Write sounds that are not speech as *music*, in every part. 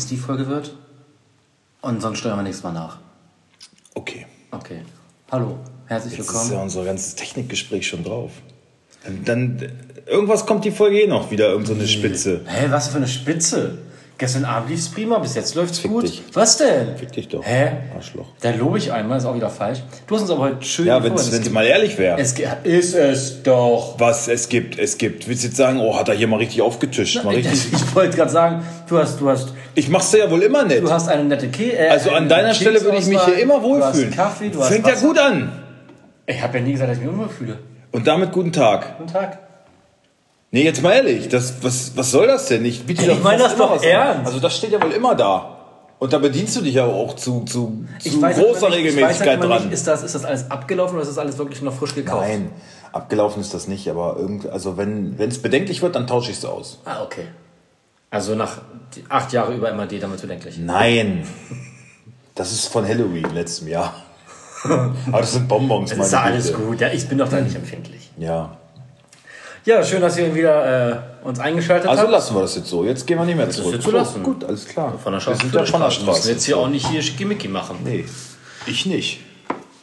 es die Folge wird. Und sonst steuern wir nächstes Mal nach. Okay. Okay. Hallo, herzlich Jetzt willkommen. ist ja unser ganzes Technikgespräch schon drauf. Dann, dann irgendwas kommt die Folge eh noch wieder, irgend so eine Spitze. Hä, was für eine Spitze? Gestern Abend lief's prima, bis jetzt läuft's Fick gut. dich. Was denn? Fick dich doch. Hä? Arschloch. Da lobe ich einmal, ist auch wieder falsch. Du hast uns aber heute schön Ja, wenn es mal ehrlich wäre. es ist es doch. Was es gibt, es gibt. Willst du jetzt sagen, oh, hat er hier mal richtig aufgetischt? Mal richtig. *laughs* Ich wollte gerade sagen, du hast, du hast, Ich mach's dir ja wohl immer nett. du hast eine nette Ke äh, Also an eine deiner Stelle würde ich mich hier immer Du wohlfühlen. hast Kaffee, du hast Fängt ja Wasser. gut an. Ich habe ja nie gesagt, dass ich mich unwohl fühle. Und damit guten Tag. Guten Tag. Nee, jetzt mal ehrlich, das, was, was soll das denn? Ich, biete Ich meine das doch was an. ernst. Also das steht ja wohl immer da. Und da bedienst du dich ja auch zu, zu, zu weiß halt großer nicht- ich weiß Regelmäßigkeit halt dran. Nicht, ist, das, ist das alles abgelaufen oder ist das alles wirklich noch frisch gekauft? Nein, abgelaufen ist das nicht, aber irgend, also wenn es bedenklich wird, dann tausche ich es aus. Ah, okay. Also nach acht Jahre über MAD damit bedenklich. Nein. Das ist von Halloween letztem Jahr. *laughs* aber das sind Bonbons, Das ist ja alles Güte. gut. Ja, ich bin doch da nicht empfindlich. Ja. Ja, schön, dass ihr wieder äh, uns eingeschaltet Also habt. lassen wir das jetzt so. Jetzt gehen wir nicht mehr zurück. jetzt so lassen. Gut, alles klar. Von der wir sind ja von der Wir müssen Straße. jetzt hier auch nicht hier Schickimicki machen. Nee, ich nicht.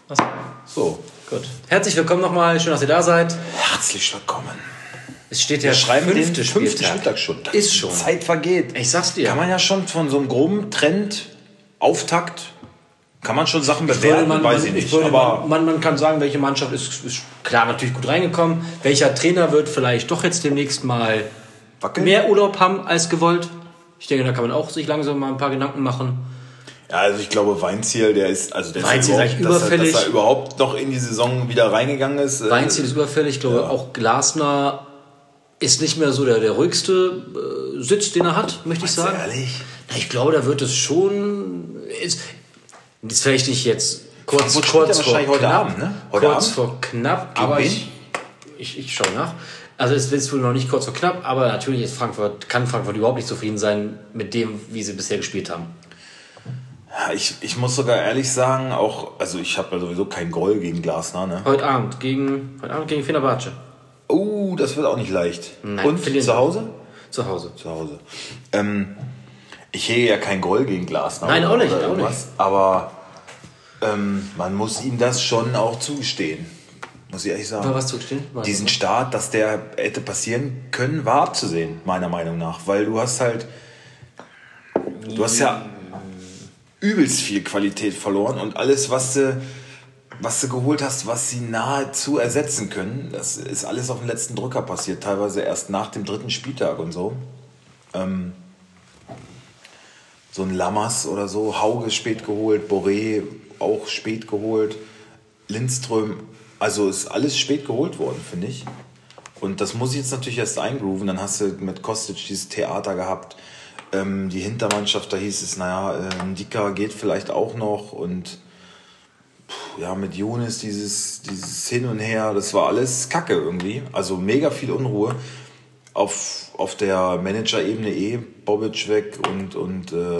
Was? So. Gut. Herzlich willkommen nochmal. Schön, dass ihr da seid. Herzlich willkommen. Es steht ja schreiben den fünfte Spieltag. Spieltag schon. Das Ist schon. Zeit vergeht. Ich sag's dir. Kann man ja schon von so einem groben Trend, Auftakt, kann man schon Sachen bewerten, man, weiß man, ich nicht. würde aber man, man, kann sagen, welche Mannschaft ist, ist klar natürlich gut reingekommen. Welcher Trainer wird vielleicht doch jetzt demnächst mal wackeln? mehr Urlaub haben als gewollt. Ich denke, da kann man auch sich langsam mal ein paar Gedanken machen. Ja, also ich glaube, Weinziel, der ist, also der Weinziel ist ist überhaupt, dass, er, überfällig. dass er überhaupt noch in die Saison wieder reingegangen ist. äh, Weinziel ist überfällig. Ich glaube, ja. auch Glasner ist nicht mehr so der, der ruhigste äh, Sitz, den er hat, möchte ich sagen. ehrlich? Na, Ich glaube, da wird es schon. Ist, ist vielleicht nicht jetzt kurz, Frankfurt kurz vor wahrscheinlich heute knapp, Abend, ne? Heute kurz Abend? vor knapp, Gegen aber ich, ich, ich schaue nach. Also es ist wohl noch nicht kurz vor knapp, aber natürlich ist Frankfurt, kann Frankfurt überhaupt nicht zufrieden sein mit dem, wie sie bisher gespielt haben. Ja, Ich, ich muss sogar ehrlich sagen, auch, also ich habe ja sowieso kein Groll gegen Glasner, ne? Heute Abend gegen, heute Abend gegen Fenerbahce. Das wird auch nicht leicht. Nein, Und zu. Hause? Zu Hause. Zu Hause. Ähm, ich hege ja kein Groll gegen Glasner. Nein, auch nicht, auch irgendwas, Aber ähm, man muss ihm das schon auch zugestehen. Muss ich ehrlich sagen. War was zugestehen? War Diesen Start, dass der hätte passieren können, war abzusehen, meiner Meinung nach. Weil du hast halt. Du hast ja übelst viel Qualität verloren und alles, was du, was du geholt hast, was sie nahezu ersetzen können, das ist alles auf den letzten Drücker passiert. Teilweise erst nach dem dritten Spieltag und so. Ähm, so ein Lammers oder so, Hauge spät geholt, Boré auch spät geholt, Lindström, also ist alles spät geholt worden, finde ich. Und das muss ich jetzt natürlich erst eingrooven. Dann hast du mit Kostic dieses Theater gehabt. Ähm, die Hintermannschaft, da hieß es, naja, äh, Dicker geht vielleicht auch noch. Und ja, mit Younes dieses, dieses Hin und Her, das war alles Kacke irgendwie. Also mega viel Unruhe. Auf, auf der Manager-Ebene eh, Bobic weg und, und äh,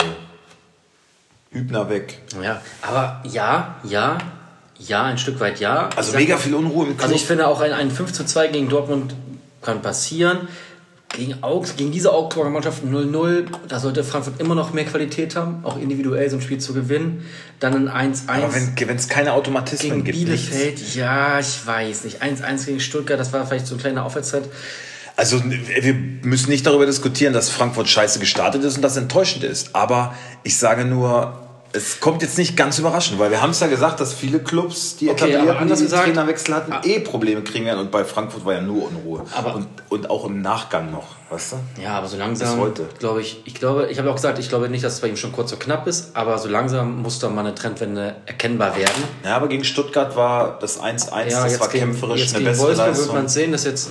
Hübner weg. Ja, aber ja, ja, ja, ein Stück weit ja. Also sag mega viel Unruhe im Club. Also ich finde auch ein, ein 5 zu 2 gegen Dortmund kann passieren. Gegen, Augs, gegen diese Augsburger Mannschaft 0-0, da sollte Frankfurt immer noch mehr Qualität haben, auch individuell so ein Spiel zu gewinnen. Dann ein 1-1 Aber wenn es keine Automatismen gegen gibt, Bielefeld, nichts. ja, ich weiß nicht. 1-1 gegen Stuttgart, das war vielleicht so eine kleine Aufwärtszeit. Also wir müssen nicht darüber diskutieren, dass Frankfurt scheiße gestartet ist und das enttäuschend ist. Aber ich sage nur, es kommt jetzt nicht ganz überraschend, weil wir haben es ja gesagt, dass viele Clubs, die Okay, etablierten, die gesagt- Trainerwechsel hatten, eh Probleme kriegen werden. Und bei Frankfurt war ja nur Unruhe. Aber- und, und auch im Nachgang noch, weißt du? Ja, aber so langsam, glaube ich, ich glaube, ich habe auch gesagt, ich glaube nicht, dass es bei ihm schon kurz so knapp ist, aber so langsam muss da mal eine Trendwende erkennbar werden. Ja, aber gegen Stuttgart war das 1-1, Ja, das war gegen, kämpferisch eine gegen bessere Wolfsburg wird Leistung. man sehen, dass jetzt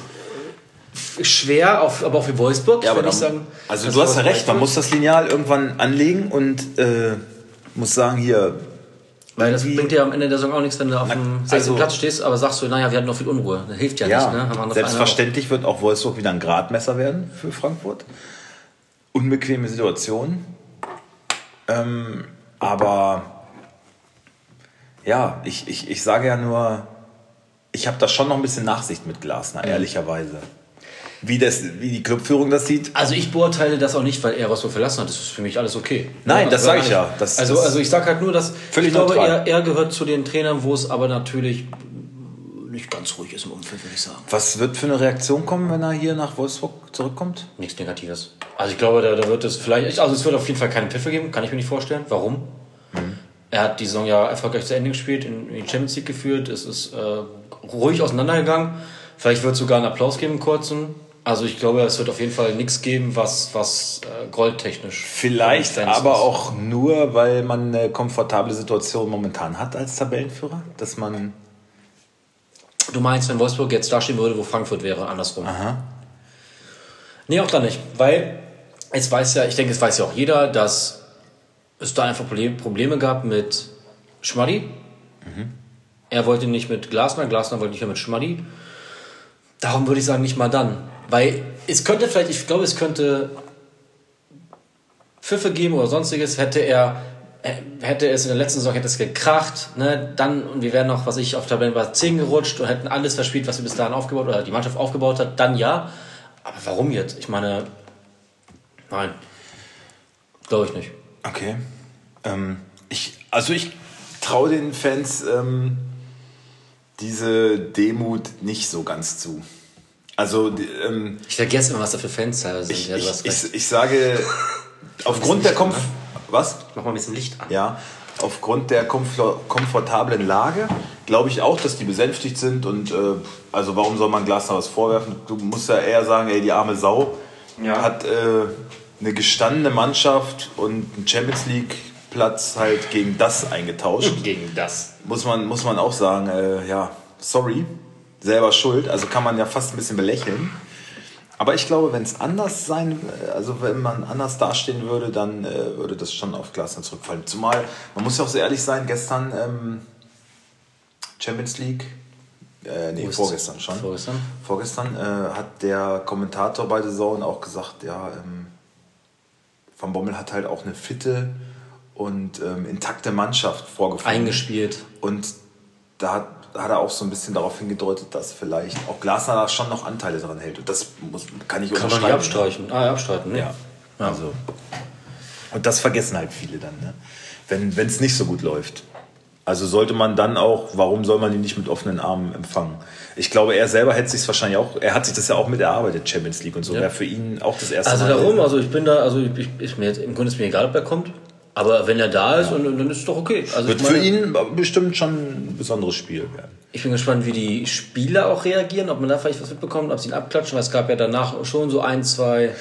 schwer, auf, aber auch für Wolfsburg. Ja, würde ich sagen. also du hast ja recht, man wird. muss das Lineal irgendwann anlegen und äh, muss sagen, hier, Weil das bringt dir am Ende der Saison auch nichts, wenn du auf dem sechsten also- Platz stehst, aber sagst du, naja, wir hatten noch viel Unruhe. Das hilft ja, Ja, nicht. Ne? Selbstverständlich wird auch Wolfsburg wieder ein Gradmesser werden für Frankfurt. Unbequeme Situation. Ähm, aber ja, ich, ich, ich sage ja nur, ich habe da schon noch ein bisschen Nachsicht mit Glasner, ehrlicherweise. Wie, das, wie die Clubführung das sieht. Also ich beurteile das auch nicht, weil er Rostock verlassen hat. Das ist für mich alles okay. Nein, Ja, das also sage ich ja. Das, also, also ich sage halt nur, dass Völlig ich glaube, neutral. er, er gehört zu den Trainern, wo es aber natürlich nicht ganz ruhig ist im Umfeld, würde ich sagen. was wird für eine Reaktion kommen, wenn er hier nach Wolfsburg zurückkommt? Nichts Negatives. Also ich glaube, da, da wird es vielleicht, also es wird auf jeden Fall keine Pfiffe geben, kann ich mir nicht vorstellen. Warum? Er hat die Saison ja erfolgreich zu Ende gespielt, in, die Champions League geführt, es ist äh, ruhig auseinandergegangen. Vielleicht wird es sogar einen Applaus geben, kurzen. Also ich glaube, es wird auf jeden Fall nichts geben, was, was äh, goldtechnisch. Vielleicht aber ist. auch nur, weil man eine komfortable Situation momentan hat als Tabellenführer, dass man Du meinst, wenn Wolfsburg jetzt dastehen würde, wo Frankfurt wäre, andersrum? Aha. Nee, auch da nicht. Weil es weiß ja, ich denke, es weiß ja auch jeder, dass es da einfach Problem- Probleme gab mit Schmaddi. Er wollte nicht mit Glasner, Glasner wollte nicht mehr mit Schmaddi. Darum würde ich sagen, nicht mal dann. Weil es könnte vielleicht, ich glaube, es könnte Pfiffe geben oder sonstiges, hätte er äh, hätte es in der letzten Saison hätte es gekracht, ne, dann und wir wären noch, was ich auf Tabellenplatz 10 gerutscht und hätten alles verspielt, was wir bis dahin aufgebaut oder die Mannschaft aufgebaut hat, dann ja. Aber warum jetzt? Ich meine, nein. Glaube ich nicht. Okay. Ähm, ich, also ich traue den Fans ähm, diese Demut nicht so ganz zu. Also die, ähm, Ich vergesse immer, was da für Fans da sind. ich, ja, ich, hast ich, ich sage, *laughs* aufgrund der Komf was? Mach mal ein bisschen Licht an. Ja, aufgrund der komfort komfortablen Lage glaube ich auch, dass die besänftigt sind und äh, also warum soll man Glasner was vorwerfen? Du musst ja eher sagen, ey, die arme Sau Ja. hat äh, eine gestandene Mannschaft und einen Champions League Platz halt gegen das eingetauscht. Gegen das. muss man, muss man auch sagen, äh, ja, sorry, selber schuld. Also kann man ja fast ein bisschen belächeln. Aber ich glaube, wenn es anders sein, also wenn man anders dastehen würde, dann äh, würde das schon auf Glasner zurückfallen. Zumal, man muss ja auch so ehrlich sein, gestern ähm, Champions League, äh, nee, vorgestern schon. Vorgestern? Vorgestern äh, hat der Kommentator bei The Zone auch gesagt, ja, ähm, Van Bommel hat halt auch eine fitte und ähm, intakte Mannschaft vorgefunden. Eingespielt. Und da hat, hat er auch so ein bisschen darauf hingedeutet, dass vielleicht auch Glasner da schon noch Anteile dran hält. Und das muss, kann ich Kann man nicht unterschreiben. abstreichen. Ah, ja, abstreiten, ne? Ja. Also. Und das vergessen halt viele dann, ne? wenn es nicht so gut läuft. Also sollte man dann auch, warum soll man ihn nicht mit offenen Armen empfangen? Ich glaube, er selber hätte sich wahrscheinlich auch, er hat sich das ja auch mit erarbeitet, Champions League und so. Ja. Wäre für ihn auch das erste Also Mal. darum, also ich bin da, also ich, ist mir jetzt, im Grunde ist mir egal, ob er kommt. Aber wenn er da ist, und, und dann ist es doch okay. Also Wird ich für meine, ihn bestimmt schon ein besonderes Spiel werden. Ich bin gespannt, wie die Spieler auch reagieren, ob man da vielleicht was mitbekommt, ob sie ihn abklatschen, weil es gab ja danach schon so ein, zwei.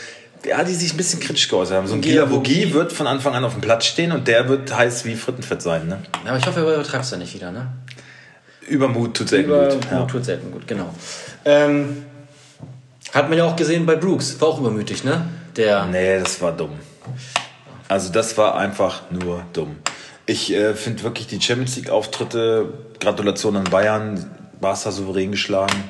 Ja, die sich ein bisschen kritisch geäußert haben. So ein Gila Gila Vogie Vogie. wird von Anfang an auf dem Platz stehen und der wird heiß wie Frittenfett sein. Ne? Ja, aber ich hoffe, er übertreibt es dann nicht wieder, ne? Übermut tut selten Über gut. Ja. tut selten gut, genau. Ähm, hat man ja auch gesehen bei Brooks, war auch übermütig, ne? Der. Nee, das war dumm. Also das war einfach nur dumm. Ich äh, finde wirklich die Champions League Auftritte, Gratulation an Bayern, Barca souverän geschlagen.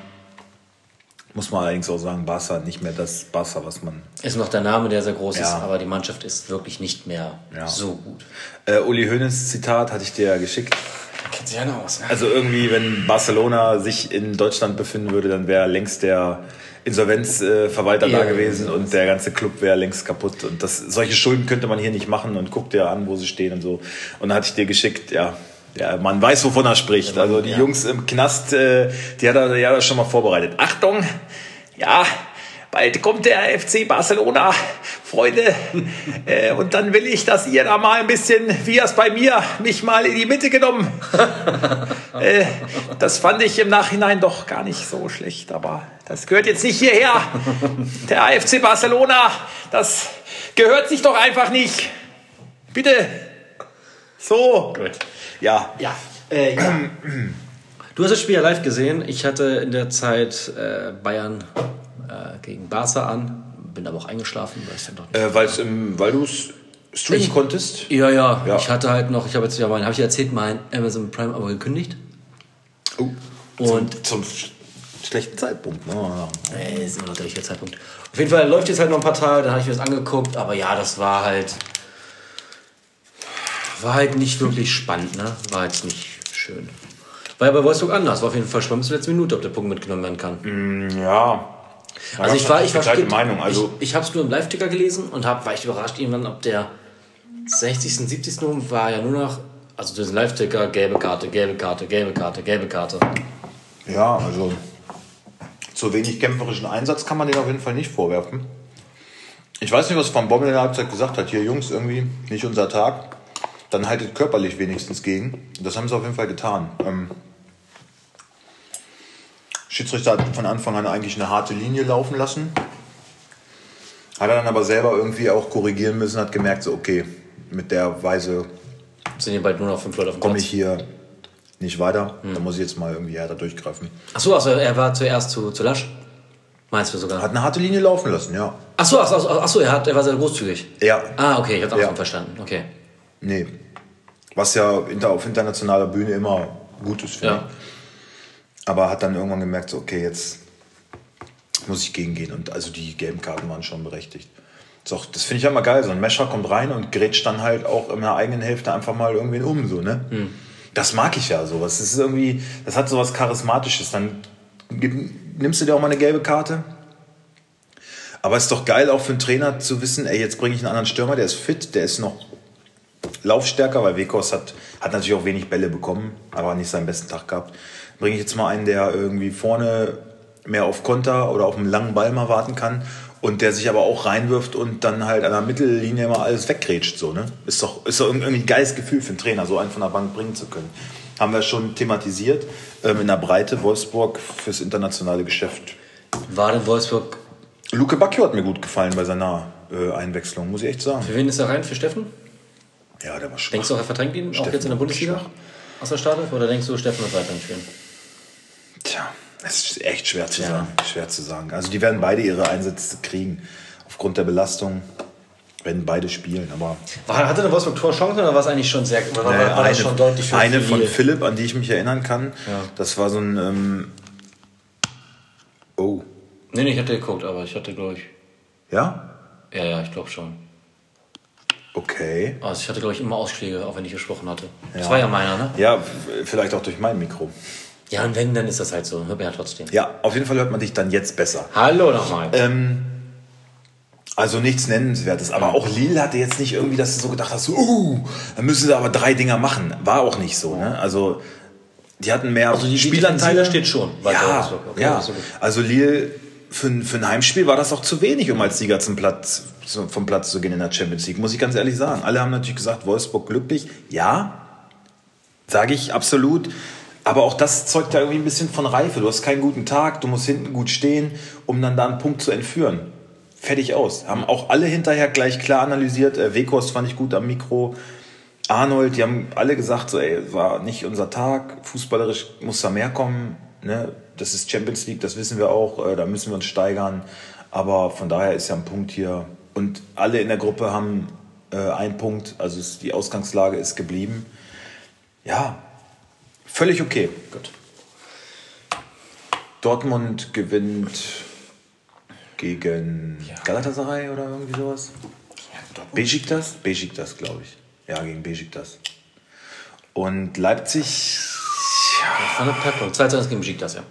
Muss man allerdings auch sagen, Barca nicht mehr das Barca, was man... Ist noch der Name, der sehr groß ist, Ja. aber die Mannschaft ist wirklich nicht mehr Ja. so gut. Äh, Uli Hoeneß Zitat hatte ich dir ja geschickt. Kennt sich einer aus, ne? Also irgendwie, wenn Barcelona sich in Deutschland befinden würde, dann wäre längst der Insolvenzverwalter Ja, da gewesen ja, und der ganze Club wäre längst kaputt. Und das, solche Schulden könnte man hier nicht machen und guckt dir an, wo sie stehen und so. Und dann hatte ich dir geschickt, ja, ja, man weiß, wovon er spricht. Also die. Jungs im Knast, äh, die hat er ja schon mal vorbereitet. Achtung, ja, bald kommt der FC Barcelona, Freunde. äh, und dann will ich, dass ihr da mal ein bisschen, wie es bei mir, mich mal in die Mitte genommen. *laughs* äh, das fand ich im Nachhinein doch gar nicht so schlecht, aber das gehört jetzt nicht hierher. Der FC Barcelona, das gehört sich doch einfach nicht. Bitte. So. Gut. Ja. Ja. Äh, ja. Du hast das Spiel ja live gesehen. Ich hatte in der Zeit äh, Bayern äh, gegen Barca an, bin aber auch eingeschlafen, weil es dann doch nicht. Äh, im, weil du es streamen Ich- konntest. Ja, ja, Ja. Ich hatte halt noch, ich habe jetzt ja mein, habe ich erzählt, mein Amazon Prime aber gekündigt. Oh. Und Zum sch schlechten Zeitpunkt. Ne? äh, ist immer noch der richtige Zeitpunkt. Auf jeden Fall läuft jetzt halt noch ein paar Tage, dann habe ich mir das angeguckt, aber ja, das war halt. War halt nicht wirklich spannend, ne? War jetzt nicht schön. War ja bei Wolfsburg anders. War auf jeden Fall spannend bis zur letzten Minute, ob der Punkt mitgenommen werden kann. Ja. Da Also ich war, ich war spät- Meinung. Also ich, ich habe es nur im Live-Ticker gelesen und hab, war ich überrascht irgendwann, ob der 60., 70. Minute war ja nur noch, also durch den Live-Ticker, gelbe Karte, gelbe Karte, gelbe Karte, gelbe Karte. ja, also zu wenig kämpferischen Einsatz kann man den auf jeden Fall nicht vorwerfen. Ich weiß nicht, was Van Bommel in der Halbzeit gesagt hat. Hier, Jungs, irgendwie nicht unser Tag. Dann haltet körperlich wenigstens gegen. Das haben sie auf jeden Fall getan. Ähm, Schiedsrichter hat von Anfang an eigentlich eine harte Linie laufen lassen. Hat er dann aber selber irgendwie auch korrigieren müssen, hat gemerkt, so, okay, mit der Weise Sind hier bald nur noch fünf Leute auf dem komme ich hier nicht weiter. Da muss ich jetzt mal irgendwie härter durchgreifen. Achso, also er war zuerst zu, zu lasch? Meinst du sogar? Hat eine harte Linie laufen lassen, ja. Achso, achso, achso, achso er, hat, er war sehr großzügig. Ja, Ah, okay, ich hab's auch Ja. verstanden. Okay. nee. Was ja auf internationaler Bühne immer gut ist, finde Ja. ich. Aber hat dann irgendwann gemerkt, so, okay, jetzt muss ich gegengehen. Und also die gelben Karten waren schon berechtigt. Auch- Das finde ich ja immer geil. So ein Mescher kommt rein und grätscht dann halt auch in der eigenen Hälfte einfach mal irgendwen um. So, ne? Hm. Das mag ich ja sowas. Das ist irgendwie, das hat sowas Charismatisches. Dann nimmst du dir auch mal eine gelbe Karte. Aber es ist doch geil auch für einen Trainer zu wissen, ey, jetzt bringe ich einen anderen Stürmer, der ist fit, der ist noch laufstärker, weil Wekos hat, hat natürlich auch wenig Bälle bekommen, aber nicht seinen besten Tag gehabt. Bringe ich jetzt mal einen, der irgendwie vorne mehr auf Konter oder auf einen langen Ball mal warten kann und der sich aber auch reinwirft und dann halt an der Mittellinie mal alles weggrätscht. So, ne? Ist doch, ist doch irgendwie ein geiles Gefühl für einen Trainer, so einen von der Bank bringen zu können. Haben wir schon thematisiert. Ähm, in der Breite Wolfsburg fürs internationale Geschäft. War denn Wolfsburg, Luke Bacchio hat mir gut gefallen bei seiner äh, Einwechslung, muss ich echt sagen. für wen ist er rein? Für Steffen? Ja, der war schwach. Denkst du auch, er verdrängt ihn, auch Steffen jetzt in der Bundesliga? schwach. Aus der Startelf? Oder denkst du, Steffen wird weiterhin spielen? Tja, es ist echt schwer zu Ja. sagen. Schwer zu sagen. Also die werden beide ihre Einsätze kriegen. Aufgrund der Belastung werden beide spielen. Aber War, hatte der Wolfsburg Torchancen oder war es eigentlich schon sehr oder war, äh, war eine, schon deutlich für eine von? Philipp, an die ich mich erinnern kann, Ja. das war so ein... Ähm, oh, Nee, nee, ich hatte geguckt, aber ich hatte, glaube ich. ja? Ja, ja, ich glaube schon. Okay. Also ich hatte, glaube ich, immer Ausschläge, auch wenn ich gesprochen hatte. Das Ja. war ja meiner, ne? Ja, vielleicht auch durch mein Mikro. Ja, und wenn, dann ist das halt so. Hört man ja trotzdem. Ja, auf jeden Fall hört man dich dann jetzt besser. Hallo nochmal. Ähm, also nichts Nennenswertes. Aber auch Lille hatte jetzt nicht irgendwie, dass du so gedacht hast, uh, dann müssen sie aber drei Dinger machen. War auch nicht so. Ne? Also die hatten mehr Also die Spielanteile. Steht schon Ja. Okay, ja. also Lille für, ein- für ein Heimspiel war das auch zu wenig, um als Sieger zum Platz, vom Platz zu gehen in der Champions League, muss ich ganz ehrlich sagen. Alle haben natürlich gesagt, Wolfsburg glücklich. Ja, sage ich absolut. Aber auch das zeugt ja irgendwie ein bisschen von Reife. Du hast keinen guten Tag, du musst hinten gut stehen, um dann da einen Punkt zu entführen. Fertig aus. Haben auch alle hinterher gleich klar analysiert. Äh, Weghorst fand ich gut am Mikro. Arnold, die haben alle gesagt, so, ey, war nicht unser Tag. Fußballerisch muss da mehr kommen. Ne? Das ist Champions League, das wissen wir auch. Äh, da müssen wir uns steigern. Aber von daher ist ja ein Punkt hier. Und alle in der Gruppe haben äh, einen Punkt. Also die Ausgangslage ist geblieben. Ja, völlig okay. Gut. Dortmund gewinnt gegen Galatasaray oder irgendwie sowas. Besiktas? Besiktas, glaube ich. Ja, gegen Besiktas. Und Leipzig, Das war eine Packung. 2 zu 1 gegen Besiktas, ja.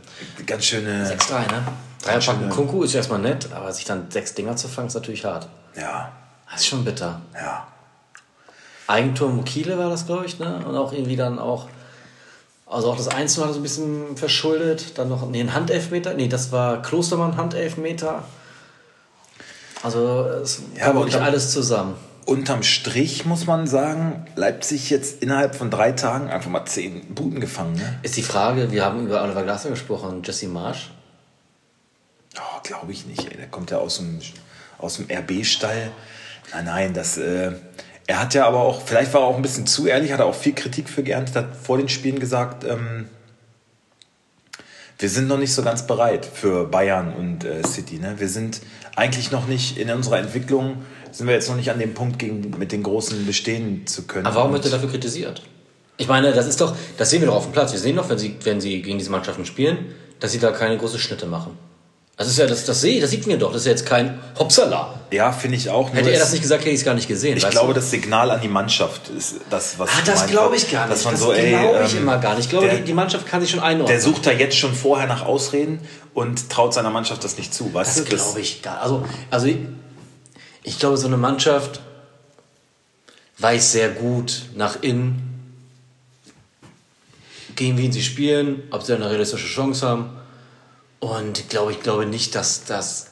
ganz schöne. 6-3, ne? Dreierpacken Kunku ist erstmal nett, aber sich dann sechs Dinger zu fangen, ist natürlich hart. Ja, Das ist schon bitter. ja. Eigentor Mokile war das, glaube ich, ne? Und auch irgendwie dann auch. Also auch das Einzelne hat er so ein bisschen verschuldet. Dann noch nee, ein Handelfmeter. Nee, das war Klostermann Handelfmeter. Also es Ja, war wirklich alles zusammen. Unterm Strich muss man sagen, Leipzig jetzt innerhalb von drei Tagen einfach mal zehn Buden gefangen. Ne? Ist die Frage, wir haben über Oliver Glasner gesprochen, Jesse Marsch. Oh, glaube ich nicht. Ey. Der kommt ja aus dem, aus dem RB-Stall. Nein, nein, das. Äh, er hat ja aber auch, vielleicht war er auch ein bisschen zu ehrlich, hat er auch viel Kritik für geerntet, hat vor den Spielen gesagt, ähm, wir sind noch nicht so ganz bereit für Bayern und äh, City. Ne? Wir sind eigentlich noch nicht in unserer Entwicklung, sind wir jetzt noch nicht an dem Punkt, gegen, mit den Großen bestehen zu können. Aber warum wird er dafür kritisiert? Ich meine, das ist doch, das sehen wir doch auf dem Platz. Wir sehen doch, wenn sie, wenn sie gegen diese Mannschaften spielen, dass sie da keine großen Schnitte machen. Das ist ja, das, das sehe das sieht mir doch. Das ist ja jetzt kein Hopsala. Ja, finde ich auch. Hätte er das nicht gesagt, hätte ich es gar nicht gesehen. Ich glaube, du? das Signal an die Mannschaft ist das, was Ah, das glaube ich gar nicht. Dass man das so, glaube ich ähm, immer gar nicht. Ich glaube, der- die, Mannschaft kann sich schon einordnen. Der sucht da jetzt schon vorher nach Ausreden und traut seiner Mannschaft das nicht zu, weißt Das glaube ich gar Also, also ich, ich glaube, so eine Mannschaft weiß sehr gut nach innen, gegen wen sie spielen, ob sie eine realistische Chance haben. Und ich glaube, ich glaube nicht, dass das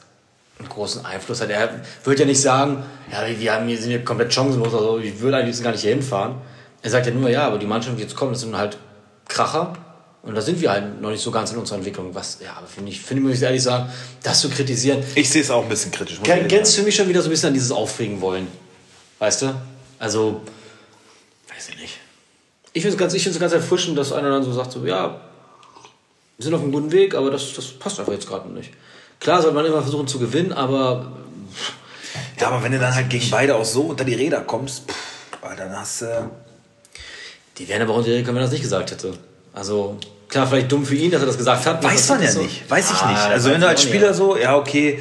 einen großen Einfluss hat. Er würde ja nicht sagen, ja, wir haben hier, sind hier komplett chancenlos, also ich würde eigentlich gar nicht hier hinfahren. Er sagt ja nur, ja, aber die Mannschaft, die jetzt kommt, das sind halt Kracher. Und da sind wir halt noch nicht so ganz in unserer Entwicklung. Was, ja, aber finde ich, finde ich, muss ich ehrlich sagen, das zu kritisieren, Ich sehe es auch ein bisschen kritisch. grenzt für mich schon wieder so ein bisschen an dieses Aufregen wollen. Weißt du? Also, weiß ich nicht. Ich finde es ganz, ich find's ganz erfrischend, dass einer dann so sagt, so, ja, wir sind auf einem guten Weg, aber das, das passt einfach jetzt gerade nicht. Klar sollte man immer versuchen zu gewinnen, aber Ja, aber wenn du dann halt gegen beide auch so unter die Räder kommst, pff, dann hast du. die wären aber unter wenn er das nicht gesagt hätte. Also, klar, vielleicht dumm für ihn, dass er das gesagt hat. Weiß man ja so- nicht. Weiß ich Ah, nicht. Also wenn du als Spieler aber- so, ja, okay,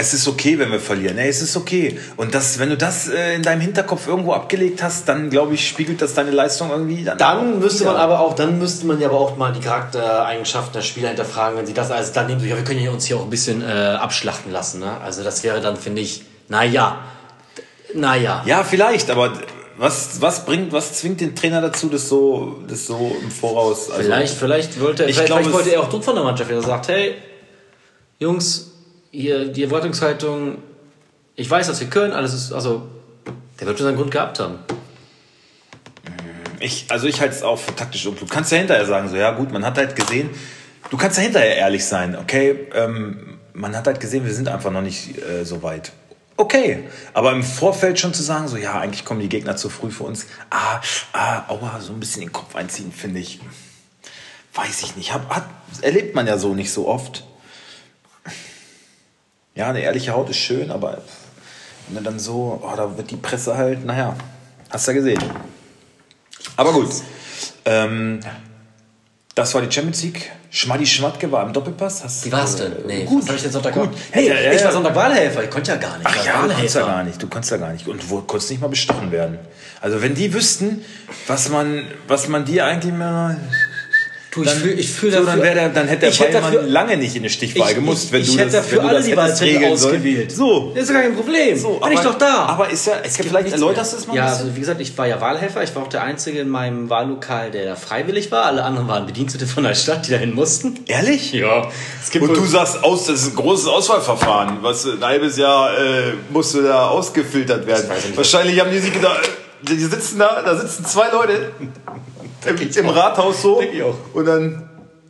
es ist okay, wenn wir verlieren. Nee, es ist okay. Und das, wenn du das äh, in deinem Hinterkopf irgendwo abgelegt hast, dann glaube ich, spiegelt das deine Leistung irgendwie dann. Dann auch müsste man aber auch, dann müsste man ja aber auch mal die Charaktereigenschaften der Spieler hinterfragen, wenn sie das also dann nehmen, ja, wir können ja uns hier auch ein bisschen äh, abschlachten lassen. Ne? Also das wäre dann, finde ich, naja, naja. Ja, vielleicht, aber was, was bringt, was zwingt den Trainer dazu, das so, das so im Voraus? Also, Vielleicht, vielleicht wollte, Ich vielleicht, glaube, vielleicht wollte er auch Druck von der Mannschaft, der sagt, hey, Jungs, ihr, die Erwartungshaltung, ich weiß, dass wir können, alles ist, also, der wird schon seinen Grund gehabt haben. Ich, also ich halte es auch für taktisch und du kannst ja hinterher sagen, so ja gut, man hat halt gesehen, du kannst ja hinterher ehrlich sein, okay, ähm, man hat halt gesehen, wir sind einfach noch nicht äh, so weit. Okay, aber im Vorfeld schon zu sagen, so ja, eigentlich kommen die Gegner zu früh für uns. Ah, ah, aua, so ein bisschen den Kopf einziehen, finde ich. Weiß ich nicht. Hab, hat, erlebt man ja so nicht so oft. Ja, eine ehrliche Haut ist schön, aber wenn du dann so, oh, da wird die Presse halt, naja, hast du ja gesehen. Aber gut. Ähm, das war die Champions League. Schmaddi Schmatke war im Doppelpass. Hast, Wie war's denn? Nee, gut. was hab ich denn Sonntag gut. Hey, Ja, ja, ich war. Sonntag Wahlhelfer, ich konnte ja gar nicht. Ach ja, du konntest ja gar nicht. Du konntest ja gar nicht. Und du konntest nicht mal bestochen werden. Also wenn die wüssten, was man, was man dir eigentlich mal... Du, ich fühl- ich fühl so, dann, dafür- wär der, dann hätte der ich hätte dafür- lange nicht in eine Stichwahl Ich, gemusst, ich, wenn ich du hätte das, dafür wenn du alle die Wahlzettel ausgewählt. So. Das ist gar kein Problem. so Bin ich doch da. Aber ist ja, es gibt vielleicht erläuterst du es mal Ja, also wie gesagt, ich war ja Wahlhelfer. Ich war auch der Einzige in meinem Wahllokal, der da freiwillig war. Alle anderen waren Bedienstete von der Stadt, die dahin mussten. Ehrlich? Ja. Und du sagst aus, das ist ein großes Auswahlverfahren. Was ein halbes Jahr äh, musst du da ausgefiltert werden. ich. Wahrscheinlich haben die sich gedacht, die sitzen da, da sitzen zwei Leute *laughs* im, im Rathaus so Denk ich auch. und dann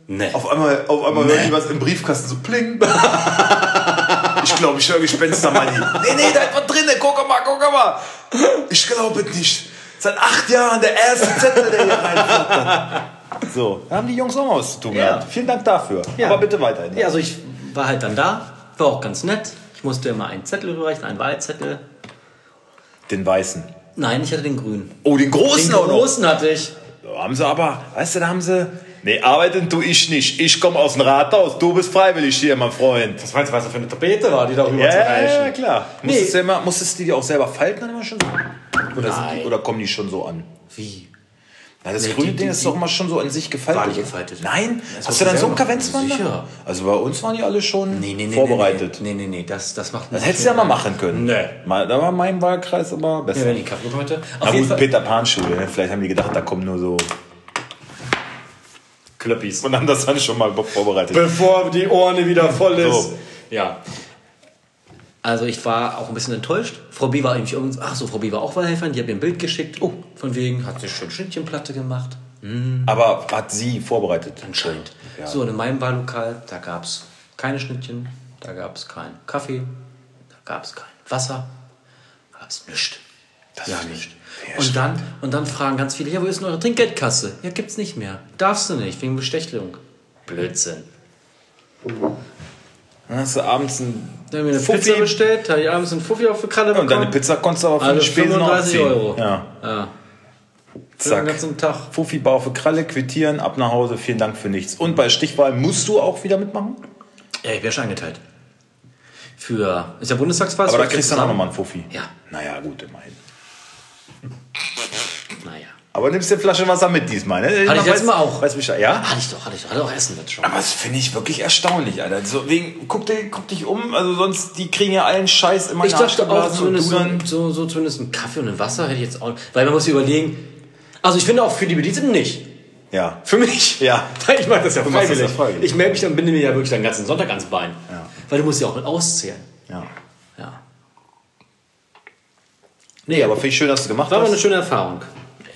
Nee. auf einmal, auf einmal hören die was im Briefkasten so pling. *laughs* ich glaube, ich höre Gespenster, Manni. Nee, nee, da ist was drin, guck mal, guck mal. Ich glaube es nicht. Seit acht Jahren der erste Zettel, der hier reinflattert. So, da haben die Jungs auch mal was zu tun Ja. gehabt. Vielen Dank dafür. Ja. Aber bitte weiterhin. Ja, also ich war halt dann da. War auch ganz nett. Ich musste immer einen Zettel überreichen, einen Wahlzettel. Den weißen. Nein, ich hatte den grünen. Oh, den großen Den auch noch. großen hatte ich. Da haben sie aber, weißt du, da haben sie. Nee, arbeiten tu ich nicht. Ich komme aus dem Rathaus. Du bist freiwillig hier, mein Freund. Was meinst du, was das für eine Tapete war, die da rüber Ja, zu ja, reichen? ja, klar. Nee. Musstest, du immer, musstest du die auch selber falten dann immer schon so? Oder, die, oder kommen die schon so an? Wie? Na, das Nee, grüne die- Ding die- ist doch immer schon so an sich gefaltet. War nicht gefaltet. Nein? Das Hast du dann so einen Kavenzmann? da? Sicher. Also bei uns waren die alle schon Nee, nee, nee. vorbereitet. Nee, nee, nee, nee, das, das macht Das hättest du ja mal machen können. Nee. Mal, da war mein Wahlkreis aber besser. Ja, wenn die Kaffee heute. Auf Na jeden gut, Fall. Peter Pan Schule. ne? Vielleicht haben die gedacht, da kommen nur so Klöppis. und haben das dann schon mal vorbereitet. Bevor die Ohren wieder voll ist. So. Ja. Also ich war auch ein bisschen enttäuscht. Frau B war irgendwie irgend- ach so, Frau B war auch Wahlhelferin, die hat mir ein Bild geschickt. Oh, von wegen, hat sich schön Schnittchenplatte gemacht. Aber hat sie vorbereitet. Anscheinend. Ja. So, und in meinem Wahllokal, da gab es keine Schnittchen, da gab es keinen Kaffee, da gab es kein Wasser, da gab es nichts. Das Ja, finde ich- nicht. Ja, Und dann, und dann fragen ganz viele, ja, wo ist denn eure Trinkgeldkasse? Ja, gibt's nicht mehr. Darfst du nicht, wegen Bestechung. Blödsinn. Dann hast du abends ein Dann haben wir eine Fuffi. Pizza bestellt, da habe ich abends einen Fuffi auf die Kralle bekommen. und deine Pizza konntest du aber für Also Spesen noch 35 abziehen. Euro. Ja. Ja. Für den Zack. ganzen Tag. Fuffi Bau für Kralle, quittieren, ab nach Hause, vielen Dank für nichts. Und bei Stichwahl musst du auch wieder mitmachen? Ja, ich wäre schon eingeteilt. Für. Ist ja Bundestagswahl. Aber da kriegst du dann auch nochmal einen Fuffi. Ja. Naja, gut, immerhin. Naja. Aber nimmst dir eine Flasche Wasser mit diesmal, ne? Hatte ich letztes Mal auch. Weißt Bescheid, ja? Hatte ich doch, hatte ich doch. Hatte auch Essen mit schon. Aber das finde ich wirklich erstaunlich, Alter. So wegen, guck, dir, guck dich um, also sonst, die kriegen ja allen Scheiß immer Ich dachte auch zumindest du so, so, zumindest ein Kaffee und ein Wasser hätte ich jetzt auch. Weil man muss sich überlegen. Also ich finde auch für die Bediensteten nicht. Ja. Für mich. Ja. *laughs* Weil ich mache das ja Du machst das freiwillig. freiwillig. Ich melde mich dann, binde mir ja wirklich den ganzen Sonntag ans Bein. Ja. Weil du musst ja auch mit auszählen. Ja. Ja. Nee, aber finde ich schön, dass du gemacht War aber eine hast. schöne Erfahrung.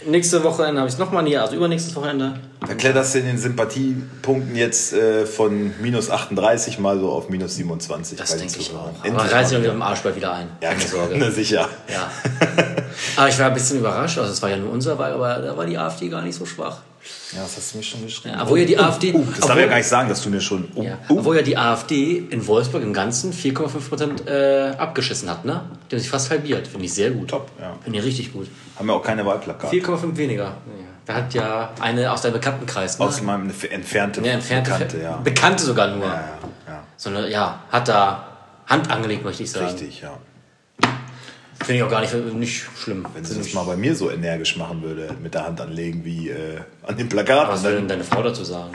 Nächste Wochenende habe ich es nochmal näher, also übernächstes Wochenende. Da kletterst du in den Sympathiepunkten jetzt äh, von minus 38 mal so auf minus 27. Das denke ich auch. Endlich Aber reiß ich mal auch wieder wieder. im Arschball wieder ein. Ja, Keine *laughs* Sorge. Na, sicher. Ja. *laughs* aber ich war ein bisschen überrascht. Also es war ja nur unser Wahl, aber da war die AfD gar nicht so schwach. Ja, das hast du mir schon geschrieben. Ja, obwohl ja die AfD. Uh, das darf obwohl- ich ja gar nicht sagen, dass du mir schon. Uh, Ja, uh. obwohl ja die AfD in Wolfsburg im Ganzen 4,5 Prozent äh, abgeschissen hat, ne? Die haben sich fast halbiert. Finde ich sehr gut. Top, ja. Finde ich richtig gut. Haben wir auch keine Wahlplakate. 4,5 weniger. Da hat ja eine aus deinem Bekanntenkreis, ne? Aus meinem entfernte, ja, entfernte Bekannte, ja. Bekannte sogar nur. Ja, ja, ja. Sondern ja, hat da Hand angelegt, möchte ich sagen. Richtig, ja. Finde ich auch gar nicht, nicht schlimm. Wenn sie das mal bei mir so energisch machen würde, mit der Hand anlegen wie äh, an dem Plakat. Was will denn deine Frau dazu sagen?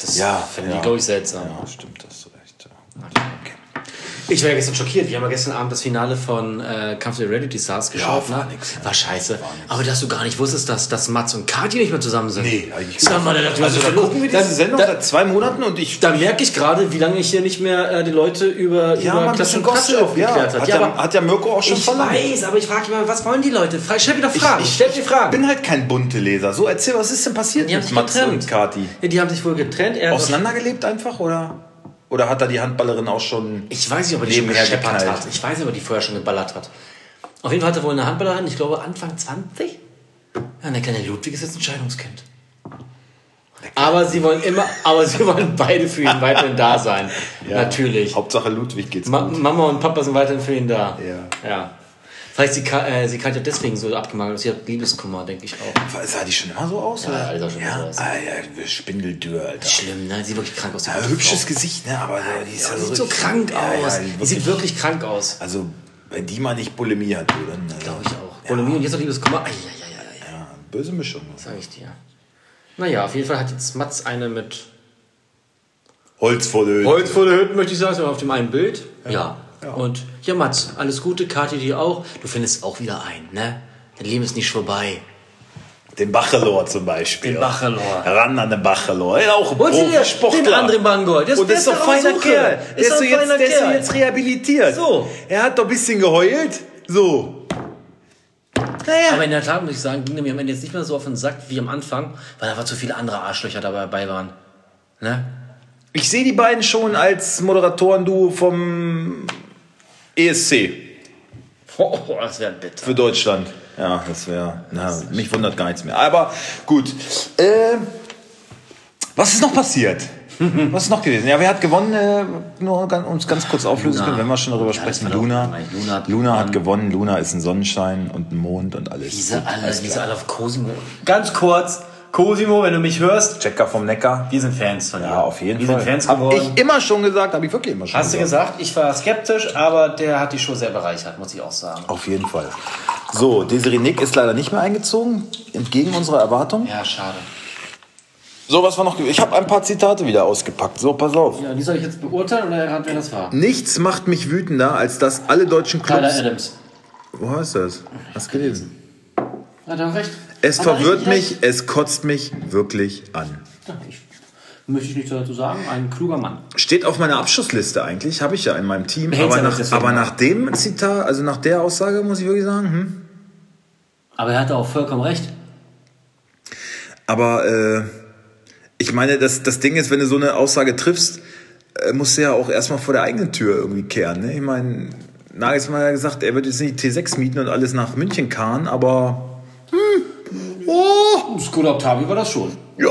Das Ja, finde ja. ich, glaube ich, seltsam. Ja, stimmt, das ist recht. Okay. Ich war ja gestern schockiert. Wir haben ja gestern Abend das Finale von äh, Kampf der Reality Stars geschaut. war ne? nix, ne? War scheiße. nix. Aber dass du gar nicht wusstest, dass, dass Mats und Kathi nicht mehr zusammen sind. Nee, eigentlich Sag mal, da, Also da gucken wir diese Sendung da, seit zwei Monaten und ich. da merke ich gerade, wie lange ich hier nicht mehr äh, die Leute über, Ja, über Klasse und Klatsch Gossip, ja. aufgeklärt Hat, hat. ja, aber hat ja Mirko auch schon ich verlangt. weiß, aber ich frage mal, was wollen die Leute? Fra- Stell wieder Fragen. ich- Stell dir Fragen. bin halt kein bunte Leser. So, erzähl, was ist denn passiert die mit Mats getrennt. und Kati? Ja, die haben sich wohl getrennt. Er Auseinandergelebt einfach, oder? Oder hat da die Handballerin auch schon... Ich weiß nicht, ob er die schon gescheppert hat. Ich weiß nicht, ob er die vorher schon geballert hat. Auf jeden Fall hat er wohl eine Handballerin, ich glaube Anfang 20. Ja, der kleine Ludwig ist jetzt ein Scheidungskind. Aber sie wollen immer, aber sie wollen beide für ihn weiterhin da sein. Ja, Natürlich. Hauptsache Ludwig geht's Ma gut. Mama und Papa sind weiterhin für ihn da. Ja. ja. Vielleicht sie, äh, sie kann ja deswegen so abgemagert. Sie hat Liebeskummer, denke ich auch. Sah die schon immer so aus? Ja, oder? Alter, schon ja? so aus. Ah, ja, Spindeldürr, Alter. Schlimm, ne? Sie sieht wirklich krank aus. Ja, hübsches Frau. Gesicht, ne? Aber die ist Ja, ja, die sieht so krank ja, ja, aus. die die sieht wirklich krank aus. Also, wenn die mal nicht Bulimie hat, du, dann. äh, Glaube ich auch. Bulimie und jetzt noch Liebeskummer. Eieieiei. Ja, böse Mischung. Sag ich dir. Naja, auf jeden Fall hat jetzt Mats eine mit Holz vor der Hütte. Holz vor der Hütte, möchte ich sagen, so auf dem einen Bild. Ja. Ja. Und ja, Mats, alles Gute, Kathi dir auch. Du findest auch wieder ein, ne? Dein Leben ist nicht vorbei. Den Bachelor zum Beispiel. Den Bachelor. Ran an den Bachelor. Ja, auch ein Und hier, Profisportler. den André Mangold. Das- Und der das ist doch ist ein doch feiner Suche. Kerl. Ist Der ist, ein jetzt, feiner der ist jetzt rehabilitiert. So. Er hat doch ein bisschen geheult. So. Naja. Aber in der Tat muss ich sagen, ging er mir am Ende jetzt nicht mehr so auf den Sack wie am Anfang, weil einfach zu viele andere Arschlöcher dabei waren. Ne? Ich sehe die beiden schon als Moderatoren-Duo vom ESC Oh, das wäre bitter. für Deutschland. Ja, das wäre. Mich wundert gar nichts mehr. Aber gut. Äh, was ist noch passiert? *laughs* Was ist noch gewesen? Ja, wer hat gewonnen? Äh, nur ganz, uns ganz kurz auflösen Luna. können, wenn wir schon darüber Ja, sprechen. Luna. Luna hat Luna hat gewonnen. Luna ist ein Sonnenschein und ein Mond und alles. Diese alle, diese alle auf Cosimo. Ganz kurz, Cosimo, wenn du mich hörst, Checker vom Neckar. wir sind Fans von dir. Ja, auf jeden wir Fall. Wir sind Fans Hab geworden. ich immer schon gesagt, habe ich wirklich immer schon Hast du gesagt, ich war skeptisch, aber der hat die Show sehr bereichert, muss ich auch sagen. Auf jeden Fall. So, Desiree Nick ist leider nicht mehr eingezogen, entgegen unserer Erwartung. Ja, schade. So, was war noch? Ich habe ein paar Zitate wieder ausgepackt. So, pass auf. Ja, die soll ich jetzt beurteilen oder erraten, wer das war? Nichts macht mich wütender, als dass alle deutschen Tyler Clubs. Adams. Wo heißt das? Hast du gelesen? Hat er recht? Es Hat er verwirrt mich, es kotzt mich wirklich an. Ich, möchte ich nichts dazu sagen. Ein kluger Mann. Steht auf meiner Abschlussliste eigentlich, habe ich ja in meinem Team. Hält's Aber aber nach, aber nach dem Zitat, also nach der Aussage, muss ich wirklich sagen, hm? Aber er hatte auch vollkommen recht. Aber äh, ich meine, das, das Ding ist, wenn du so eine Aussage triffst, äh, musst du ja auch erstmal vor der eigenen Tür irgendwie kehren. Ne? Ich meine, Nagelsmann hat ja gesagt, er wird jetzt nicht T6 mieten und alles nach München karren, aber. Oh, Skoda Octavia war das schon. ja,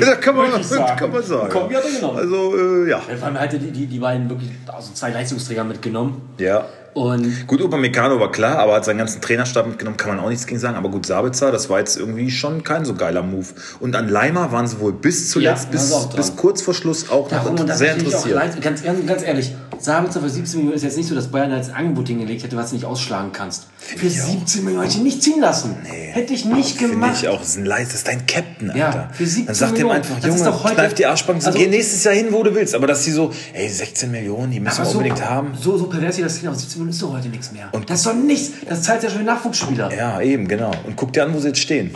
da *laughs* kann man, sagen. kann man sagen. Komm, ja, hat er genommen. Also, äh, ja. Vor allem hat er die, die, die beiden wirklich also zwei Leistungsträger mitgenommen. Ja. Und Gut, Upamecano war klar, aber hat seinen ganzen Trainerstab mitgenommen, kann man auch nichts gegen sagen. Aber gut, Sabitzer, das war jetzt irgendwie schon kein so geiler Move. Und an Leimer waren sie wohl bis zuletzt, Ja, bis, bis kurz vor Schluss auch Darum, noch sehr finde interessiert. leid, ganz, ganz, ehrlich, Sabitzer für 17 Millionen ist jetzt nicht so, dass Bayern ein Angebot hingelegt hätte, was du nicht ausschlagen kannst. Für 17 Millionen hätte ich nicht ziehen lassen. Hätte ich nicht Finde gemacht. ich auch, das ist ein Leid, das ist dein Captain, Alter. Ja, für 17 Dann sagt dem Millionen. einfach, Das Junge, doch heute- kneif die Arschbacken, Also- geh nächstes Jahr hin, wo du willst. Aber dass sie so, ey, 16 Millionen, die müssen wir so, unbedingt haben. so, so pervers wie das klingt, aber 17 Millionen ist doch heute nichts mehr. Und das ist doch nichts. Das zahlt ja schon die Nachwuchsspieler. Ja, eben, genau. Und guck dir an, wo sie jetzt stehen.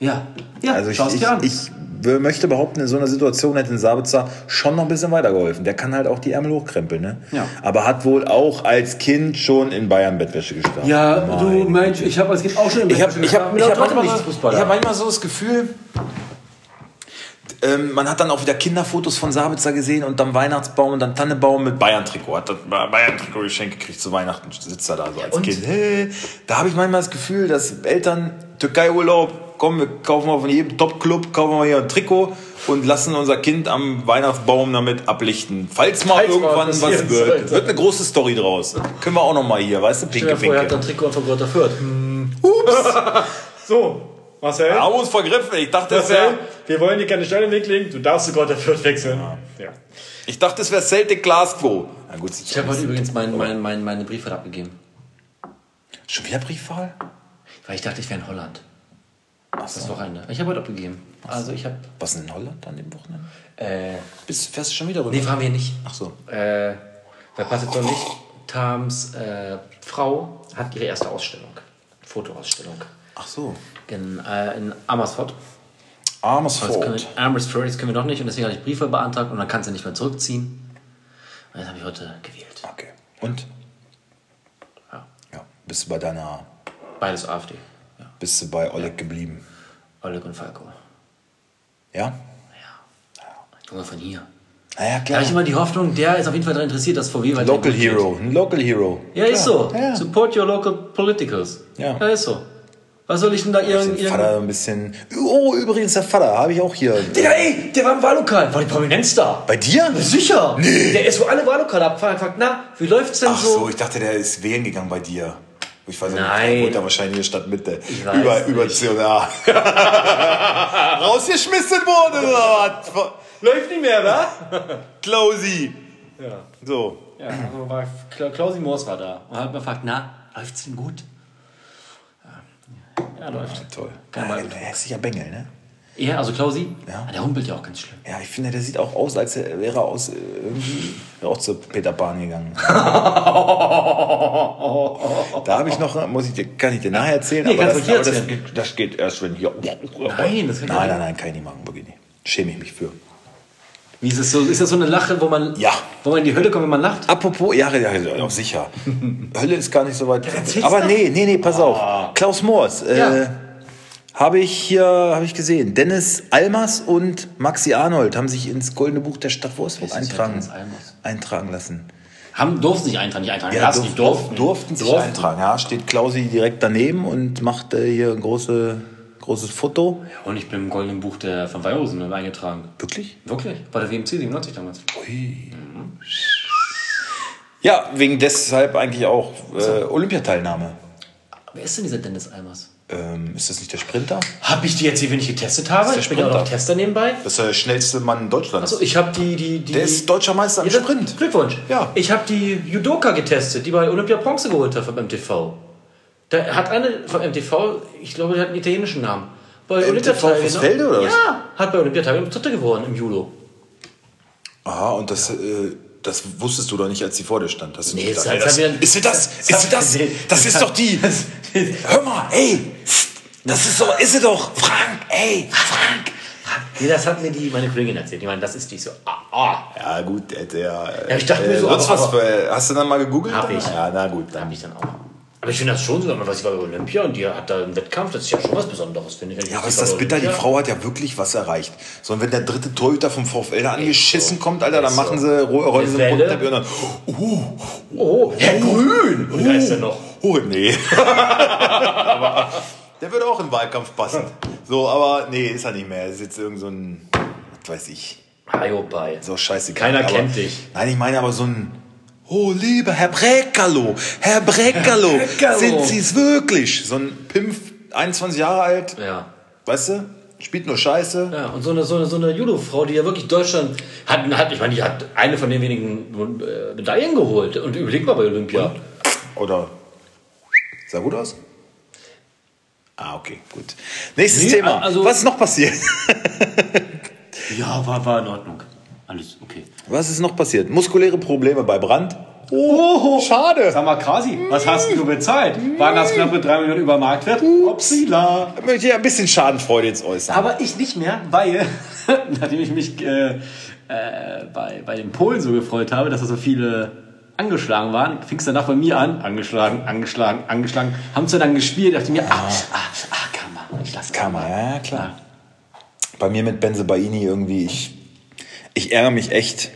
Ja. Ja, Also ich, ich, ich w- möchte behaupten, in so einer Situation hätte ein Sabitzer schon noch ein bisschen weitergeholfen. Der kann halt auch die Ärmel hochkrempeln, ne? Ja. Aber hat wohl auch als Kind schon in Bayern Bettwäsche gestanden. ja, du Mensch, ich habe als Kind auch schon im Ich habe ich hab, ich hab trotzdem manchmal, so- ich hab manchmal so das Gefühl, ähm, man hat dann auch wieder Kinderfotos von Sabitzer gesehen und dann Weihnachtsbaum und dann Tannebaum mit Bayern-Trikot. Hat das Bayern-Trikot geschenkt gekriegt zu Weihnachten, sitzt er da so als und? Kind. Hey, da habe ich manchmal das Gefühl, dass Eltern Türkei-Urlaub, komm, wir kaufen mal von jedem Top-Club, kaufen wir hier ein Trikot und lassen unser Kind am Weihnachtsbaum damit ablichten. Falls mal Falls irgendwann was wird. sollte. Wird eine große Story draus. Können wir auch noch mal hier, weißt du, pinke, dir vor, er hat pinke. ein Trikot von Greuther Fürth. *laughs* So, Marcel. Wir haben uns vergriffen. Ich dachte, es Marcel, wäre wir wollen dir keine Steine in den Weg legen. Du darfst sogar der Fürth wechseln. Ja. ich dachte, es wäre Celtic Glasgow. Na gut, Ich habe heute übrigens mein, mein, mein, meine Briefe abgegeben. Schon wieder Briefwahl? Weil ich dachte, ich wäre in Holland. Ach Das so. Wochenende. Ich habe heute abgegeben. Also ich habe... Was denn in Holland an dem Wochenende? Äh, Bist, fährst du schon wieder rüber? nee, fahren wir nicht. Ach so. Äh, wer passt jetzt noch nicht? Tams äh, Frau hat ihre erste Ausstellung. Fotoausstellung. Ach so. In, äh, in Amersfoort. Ford. wir, Amersfoort, das können wir noch nicht und deswegen habe ich Briefe beantragt und dann kann sie nicht mehr zurückziehen. Und das habe ich heute gewählt. Okay. Und? Ja. Ja. Bist du bei deiner. Beides AfD. Ja. Bist du bei Oleg geblieben? Oleg und Falco. Ja? Ja. Junge von hier. Naja, Da klar. habe ich immer die Hoffnung, der ist auf jeden Fall daran interessiert, dass VW weiter Local. Hero. Ein Local Hero. Ja, ist so. Ja. Support your local politicals. Ja. ja ist so. Was soll ich denn da ihren. Den Vater ein bisschen. Oh, übrigens, der Vater habe ich auch hier. Digga, ey, der war im Wahllokal. War die Prominenz da? Bei dir? Sicher. Nee. Der ist wo alle Wahllokale abgefahren. Fragt, na, wie läuft's denn Ach so? so, ich dachte, der ist wählen gegangen bei dir. Ich weiß Nein. nicht, der wohnt ja wahrscheinlich hier Stadtmitte. weiß Über, über nicht. C&A. *laughs* Rausgeschmissen worden oder was? Läuft nicht mehr, wa? *laughs* Klausi. Ja. So. Ja, also war Kla- Klausi Moors war da. Und hat mir gefragt, na, läuft's denn gut? Ja, ja läuft. Toll. Kein Ja, hässlicher Bengel, ne? Ja, also Klausi, Ja. ah, der humpelt ja auch ganz schlimm. Ja, ich finde, der sieht auch aus, als wäre er aus äh, irgendwie auch zu Peter Pan gegangen. *laughs* da habe ich noch, muss ich dir, kann ich dir nachher erzählen, Nee, aber, das, aber das, das geht erst, wenn hier. Nein, das kann nein, nein, nein, kann ich nicht machen, wirklich nicht. Schäme ich mich für. Wie ist es so? Ist das so eine Lache, wo man, Ja. wo man in die Hölle kommt, wenn man lacht? Apropos, ja, ja, ja auch sicher. *laughs* Hölle ist gar nicht so weit. Aber nee, nee, nee, pass auf. Klaus Moors, äh, Ja. habe ich hier habe ich gesehen. Dennis Almers und Maxi Arnold haben sich ins Goldene Buch der Stadt Wolfsburg eintragen, eintragen lassen. Haben, durften sich eintragen, nicht eintragen. Ja, lassen, durf, durften. durften sich Durften. eintragen. Ja, steht Klausi direkt daneben und macht äh, hier große, großes Foto. Und ich bin im goldenen Buch der von Weihausen eingetragen. Wirklich? Wirklich? Bei der WMC 97 damals. Ja, wegen deshalb eigentlich auch äh, Olympiateilnahme. Wer ist denn dieser Dennis Almers? Ähm, ist das nicht der Sprinter? Hab ich die jetzt hier, wenn ich getestet habe? der Ich bin ja auch noch Sprinter. Tester nebenbei. Das ist der schnellste Mann Deutschlands. Achso, ich habe die, die, die. der ist deutscher Meister im Ja, das- Sprint. Glückwunsch. Ja. Ich habe die Judoka getestet, die bei Olympia Bronze geholt hat vom MTV. Da hat eine vom MTV, ich glaube, die hat einen italienischen Namen. Bei Olympia MTV Fußfelde, oder was? Ja, hat bei Olympia teilgenommen, Dritte geworden im Judo. Aha, und das, äh, das wusstest du doch nicht, als sie vor dir stand. Hast du Nee, nicht das hab ich- ist sie das? Ist sie hab das? ich- Das ist doch die. Hör mal, ey. Das ist so, ist sie doch. Frank, ey, Frank. Nee, das hat mir die, meine Kollegin erzählt. Die meinte, das ist die so. Ah, ah. Ja, gut, der, der Ja, ich dachte mir so, aber- was für, hast du dann mal gegoogelt? Hab ich. Ja, na gut. Da habe ich dann auch. Aber ich finde das schon so, wenn man weiß, sie war bei Olympia und die hat da einen Wettkampf, das ist ja schon was Besonderes, finde ich. wenn ich Ja, aber ist das bitter? Die. Frau hat ja wirklich was erreicht. So, und wenn der dritte Torhüter vom VfL da angeschissen kommt, Alter, dann machen so. sie, ro- rollen sie einen Welle. Teppich und dann, uh, Oh, Herr Grün! Und da ist er noch. oh, nee. aber *laughs* der würde auch in den Wahlkampf passen. So, aber nee, ist er nicht mehr. Er ist jetzt irgend so ein, was weiß ich, bei. so scheiße. Keiner kennt dich. Nein, ich meine aber so ein Oh, lieber Herr Brekalo, Herr Brekalo. sind Sie es wirklich? So ein Pimpf, 21 Jahre alt, Ja. weißt du, spielt nur Scheiße. Ja, und so eine, so eine, so eine Judo-Frau, die ja wirklich Deutschland hat, hat, ich meine, die hat eine von den wenigen äh, Medaillen geholt. Und überleg mal bei Olympia. Oder sah gut aus? Ah, okay, gut. Nächstes Nee, Thema. also- Was ist noch passiert? *laughs* Ja, war, war in Ordnung. Alles okay. Was ist noch passiert? Muskuläre Probleme bei Brand? Oh, schade. Sag mal, Krasi, was hast du bezahlt? Waren das knappe 3 Millionen über Marktwert? Upsila. Ich möchte ja ein bisschen Schadenfreude jetzt äußern. Aber ich nicht mehr, weil, *laughs* nachdem ich mich äh, äh, bei, bei den Polen so gefreut habe, dass da so viele angeschlagen waren, fing es danach bei mir an. Angeschlagen, angeschlagen, angeschlagen. Haben sie dann gespielt, dachte ich mir, ah, ah, ah, Karma. Ich lass Karma, ja, klar. Bei mir mit Benze Baini irgendwie, ich, ich ärgere mich echt.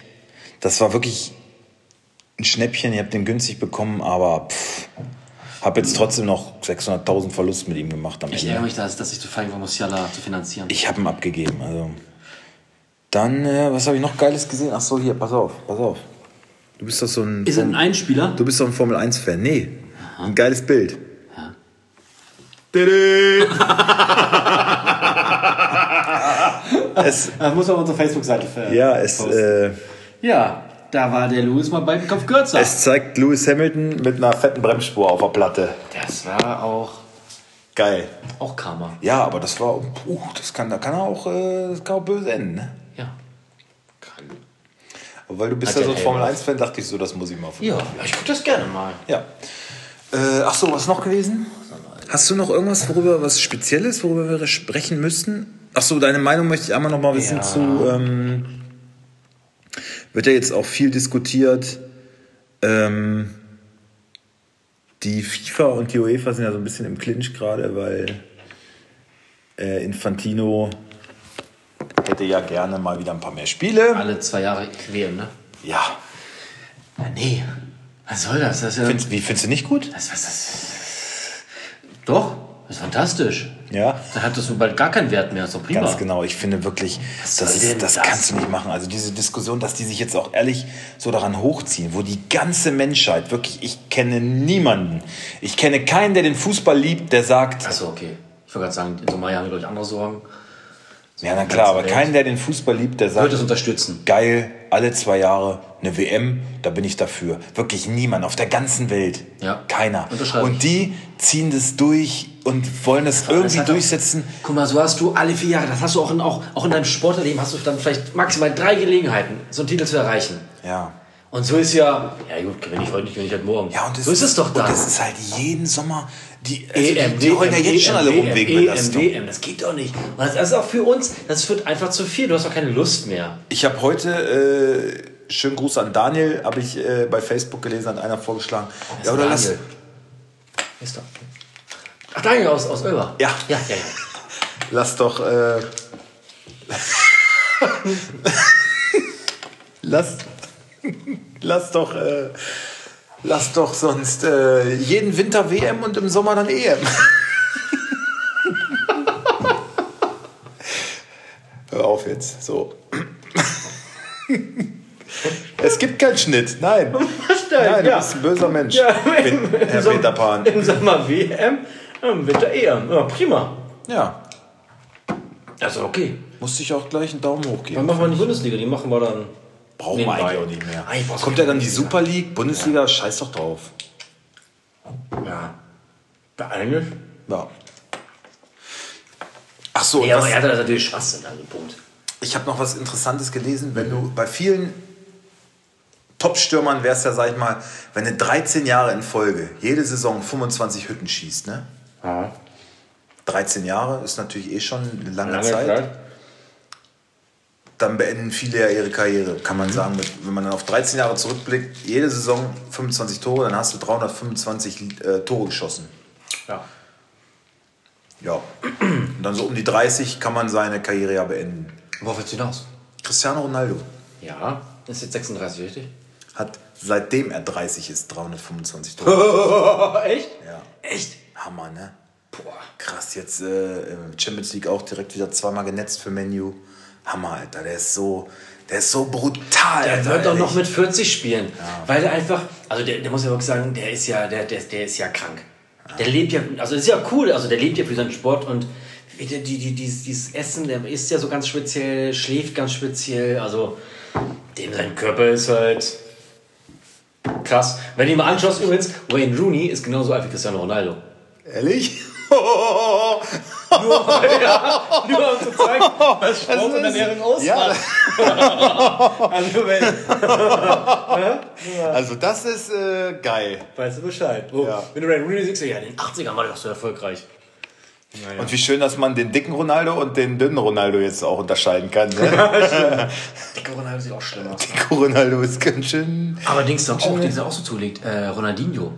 Das war wirklich ein Schnäppchen, ihr habt den günstig bekommen, aber pff, hab jetzt trotzdem noch 600.000 Verlust mit ihm gemacht am Ich Ende. ärgere mich, dass, dass ich zu fein war, Musiala zu finanzieren. Ich habe ihn abgegeben. Also. Dann, äh, was habe ich noch Geiles gesehen? Ach so, hier, pass auf, pass auf. Du bist doch so ein. ist er ein Einspieler? Du bist doch ein Formel 1-Fan. Nee. Ein geiles Bild. Ja. *laughs* Es, *laughs* Das muss man auf unserer Facebook-Seite ver ja, es, äh, Ja, da war der Lewis mal beim Kopf kürzer. es zeigt Lewis Hamilton mit einer fetten Bremsspur auf der Platte. Das war auch, Geil. auch Karma. Ja, aber das war, uh, das kann, da kann er auch, äh, das kann auch böse enden, ne? Ja. Kann. Aber weil du bist Hat ja so ein Formel auf. 1-Fan, dachte ich so, das muss ich mal ja, ich gucke das gerne mal. Ja. Äh, ach so, was noch gewesen? Hast du noch irgendwas, worüber was Spezielles, worüber wir sprechen müssten? Ach so, deine Meinung möchte ich einmal noch mal wissen Ja. zu. Ähm, wird ja jetzt auch viel diskutiert. Ähm, die FIFA und die UEFA sind ja so ein bisschen im Clinch gerade, weil äh, Infantino hätte ja gerne mal wieder ein paar mehr Spiele. Alle zwei Jahre WM, ne? Ja. Ja, nee. Was soll das? Das ist ja. Findest, wie findest du nicht gut? das, was, das, doch, das ist fantastisch. Ja. Dann hat das bald gar keinen Wert mehr. ist doch prima. Ganz genau, ich finde wirklich, Was das, ist, das, das? kannst du nicht machen. Also diese Diskussion, dass die sich jetzt auch ehrlich so daran hochziehen, wo die ganze Menschheit, wirklich, ich kenne niemanden, ich kenne keinen, der den Fußball liebt, der sagt, Achso, okay. Ich wollte gerade sagen, in Somalia haben wir, glaube ich, andere Sorgen. Ja na klar, aber Welt. keinen, der den Fußball liebt, der Wird sagt, es unterstützen. geil, alle zwei Jahre eine WM, da bin ich dafür. Wirklich niemand auf der ganzen Welt. Ja. Keiner. Und die ziehen das durch und wollen das Das irgendwie doch- durchsetzen. Guck mal, so hast du alle vier Jahre, das hast du auch in, auch, auch in deinem Sportleben, hast du dann vielleicht maximal drei Gelegenheiten, so einen Titel zu erreichen. Ja. Und so ist ja, ja gut, gewinne ich heute nicht, gewinne ich halt morgen. Ja, und das so ist es doch Und dann. das ist halt jeden Sommer. Die, also EM, die, die heulen ja jetzt schon alle rum EM, wegen EM, Belastung. WM, das geht doch nicht. Und das ist auch für uns, das wird einfach zu viel. Du hast doch keine Lust mehr. Ich habe heute, äh, schönen Gruß an Daniel, habe ich äh, bei Facebook gelesen, hat einer vorgeschlagen. Ja, oder lass, Daniel. Ist doch. Ach, Daniel aus, aus Ölber. Ja. Ja, ja, ja. *laughs* lass doch. Äh, *laughs* lass, *laughs* lass doch. Äh, lass doch sonst äh, jeden Winter WM und im Sommer dann EM. *laughs* Hör auf jetzt, so. Es gibt keinen Schnitt, nein. *laughs* Was denn? Nein, du ja. bist ein böser Mensch. Ja, im, Herr Sommer- Peter Pan. Im Sommer WM, im Winter EM. Ja, prima. Ja, Also okay. musste ich auch gleich einen Daumen hoch Dann geben. machen wir die Bundesliga, die machen wir dann. Brauchen wir eigentlich auch nicht mehr. Eigentlich brauchst du Kommt ja keine dann die Super League, Bundesliga, scheiß doch drauf. Ja. Ja, eigentlich. Ja. Ach so, und Ja, aber was, er hat das natürlich Schwachsinn, also Punkt. ich habe noch was Interessantes gelesen. Wenn du bei vielen Top-Stürmern wärst ja, sag ich mal, wenn du 13 Jahre in Folge jede Saison 25 Hütten schießt, ne? 13 Jahre ist natürlich eh schon eine lange, Zeit. Dann beenden viele ja ihre Karriere, kann man sagen. Wenn man dann auf 13 Jahre zurückblickt, jede Saison 25 Tore, dann hast du 325 äh, Tore geschossen. Ja. Ja. Und dann so um die 30 kann man seine Karriere ja beenden. Worauf willst du hinaus? Cristiano Ronaldo Ja, ist jetzt 36, richtig? hat seitdem er 30 ist 325 Tore. *laughs* Echt? ja. Echt? Hammer, ne? Boah. Krass, jetzt äh, Champions League auch direkt wieder zweimal genetzt für Menu. Hammer, Alter. Der ist so, der ist so brutal. Der Alter, wird doch noch mit 40 spielen. Weil der einfach, also der, der muss ja wirklich sagen, der ist ja, der, der, der ist ja krank. Der lebt ja, also ist ja cool, also der lebt ja für seinen Sport und die, die, die, dieses, dieses Essen, der isst ja so ganz speziell, schläft ganz speziell, also dem sein Körper ist halt krass. Wenn du ihn mal anschaust, übrigens, Wayne Rooney ist genauso alt wie Cristiano Ronaldo. Ehrlich? *laughs* Nur, ja, *laughs* nur um zu zeigen, was Sport und Ernährung ausmacht. Ja, *laughs* Also, wenn, *laughs* also das ist äh, geil. weißt du Bescheid. Wo, Ja. Wenn du Wayne Rooney siehst, ja, in den 80ern war der doch so erfolgreich. Und wie schön, dass man den dicken Ronaldo und den dünnen Ronaldo jetzt auch unterscheiden kann. Ne? Dicke Ronaldo sieht auch schlimm aus. Dicker Ronaldo ist ganz schön. Aber Dings doch auch, Dings auch so zulegt. Äh, Ronaldinho.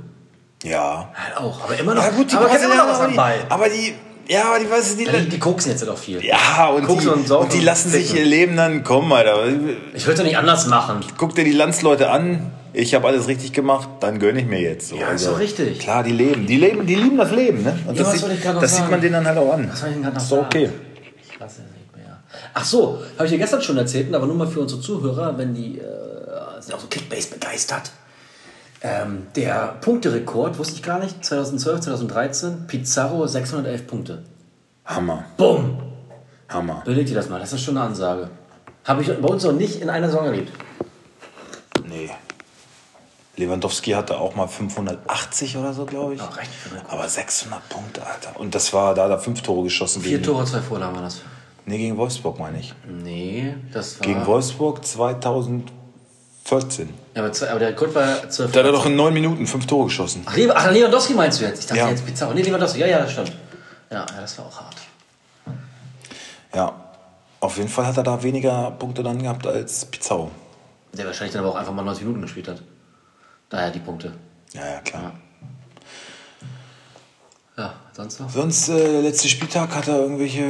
Ja. Halt auch. Aber immer noch. Ja gut, die aber kennt immer noch Brasilianer, was am die, Ball. aber die, ja, aber die, weißt du, die, Die, die koksen jetzt auch viel. ja, und Koksen die, und saufen und die und lassen sich ficken. ihr Leben dann kommen, Alter. Ich würde es nicht anders machen. Guck dir die Landsleute an. Ich habe alles richtig gemacht, dann gönn ich mir jetzt. So. Ja, ist doch richtig. Klar, die leben. Die leben, die lieben das Leben, ne? Und Ja, das, was wollte ich sieht, gerade noch das sieht sagen? man denen dann halt auch an. Was soll ich denn gerade noch Ist doch sagen? okay. Ich weiß es nicht mehr. Ach so, habe ich dir gestern schon erzählt, aber nur mal für unsere Zuhörer, wenn die äh, sind auch so Kickbase begeistert. Ähm, der Punkterekord, wusste ich gar nicht, 2012, 2013, Pizarro 611 Punkte. Hammer, Bumm! Hammer. Überleg dir das mal, das ist schon eine Ansage. Habe ich bei uns noch nicht in einer Saison erlebt. Nee. Lewandowski hatte auch mal 580 oder so, glaube ich. Ja, recht Aber 600 Punkte, Alter. Und das war, da hat er fünf Tore geschossen. Vier gegen, Tore, zwei Vorlagen war das. Nee, gegen Wolfsburg, meine ich. Nee, das war. Gegen Wolfsburg 2014. Ja, aber, zwei, aber der Rekord war 12. Da hat er doch in neun Minuten fünf Tore geschossen. Ach, Lew- Ach, Lewandowski meinst du jetzt? Ich dachte Ja. jetzt Pizarro. Nee, Lewandowski. Ja, ja, das stimmt. Ja, ja, das war auch hart. Ja. Auf jeden Fall hat er da weniger Punkte dann gehabt als Pizarro. Der wahrscheinlich dann aber auch einfach mal 90 Minuten gespielt hat. Daher die Punkte. Ja, ja, klar. Ja, sonst noch? Sonst, äh, letzter Spieltag hat er irgendwelche.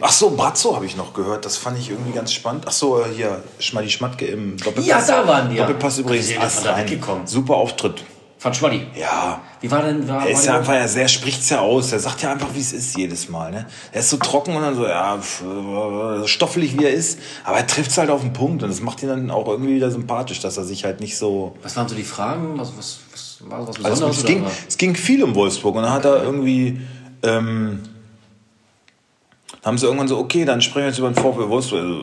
Ach so, Brazzo habe ich noch gehört. Das fand ich irgendwie ganz spannend. Ach so, äh, hier, Schmaddi Schmatke im Doppelpass. Ja, da waren die, ja. Doppelpass übrigens. Von da astrein. weggekommen. Super Auftritt. Von Schwaddi. Ja. Wie war denn. War, Er ist ja einfach, er sehr spricht's ja aus. Er sagt ja einfach, wie es ist jedes Mal. Ne? Er ist so trocken und dann so, ja, pf, äh, stoffelig wie er ist. Aber er trifft's halt auf den Punkt und das macht ihn dann auch irgendwie wieder sympathisch, dass er sich halt nicht so. Was waren so die Fragen? Was, was, was war was Also Besonderes? es, ging, es ging viel um Wolfsburg und dann hat er irgendwie. Ähm, haben sie irgendwann so, okay, dann sprechen wir jetzt über den VfL Wolfsburg. Also,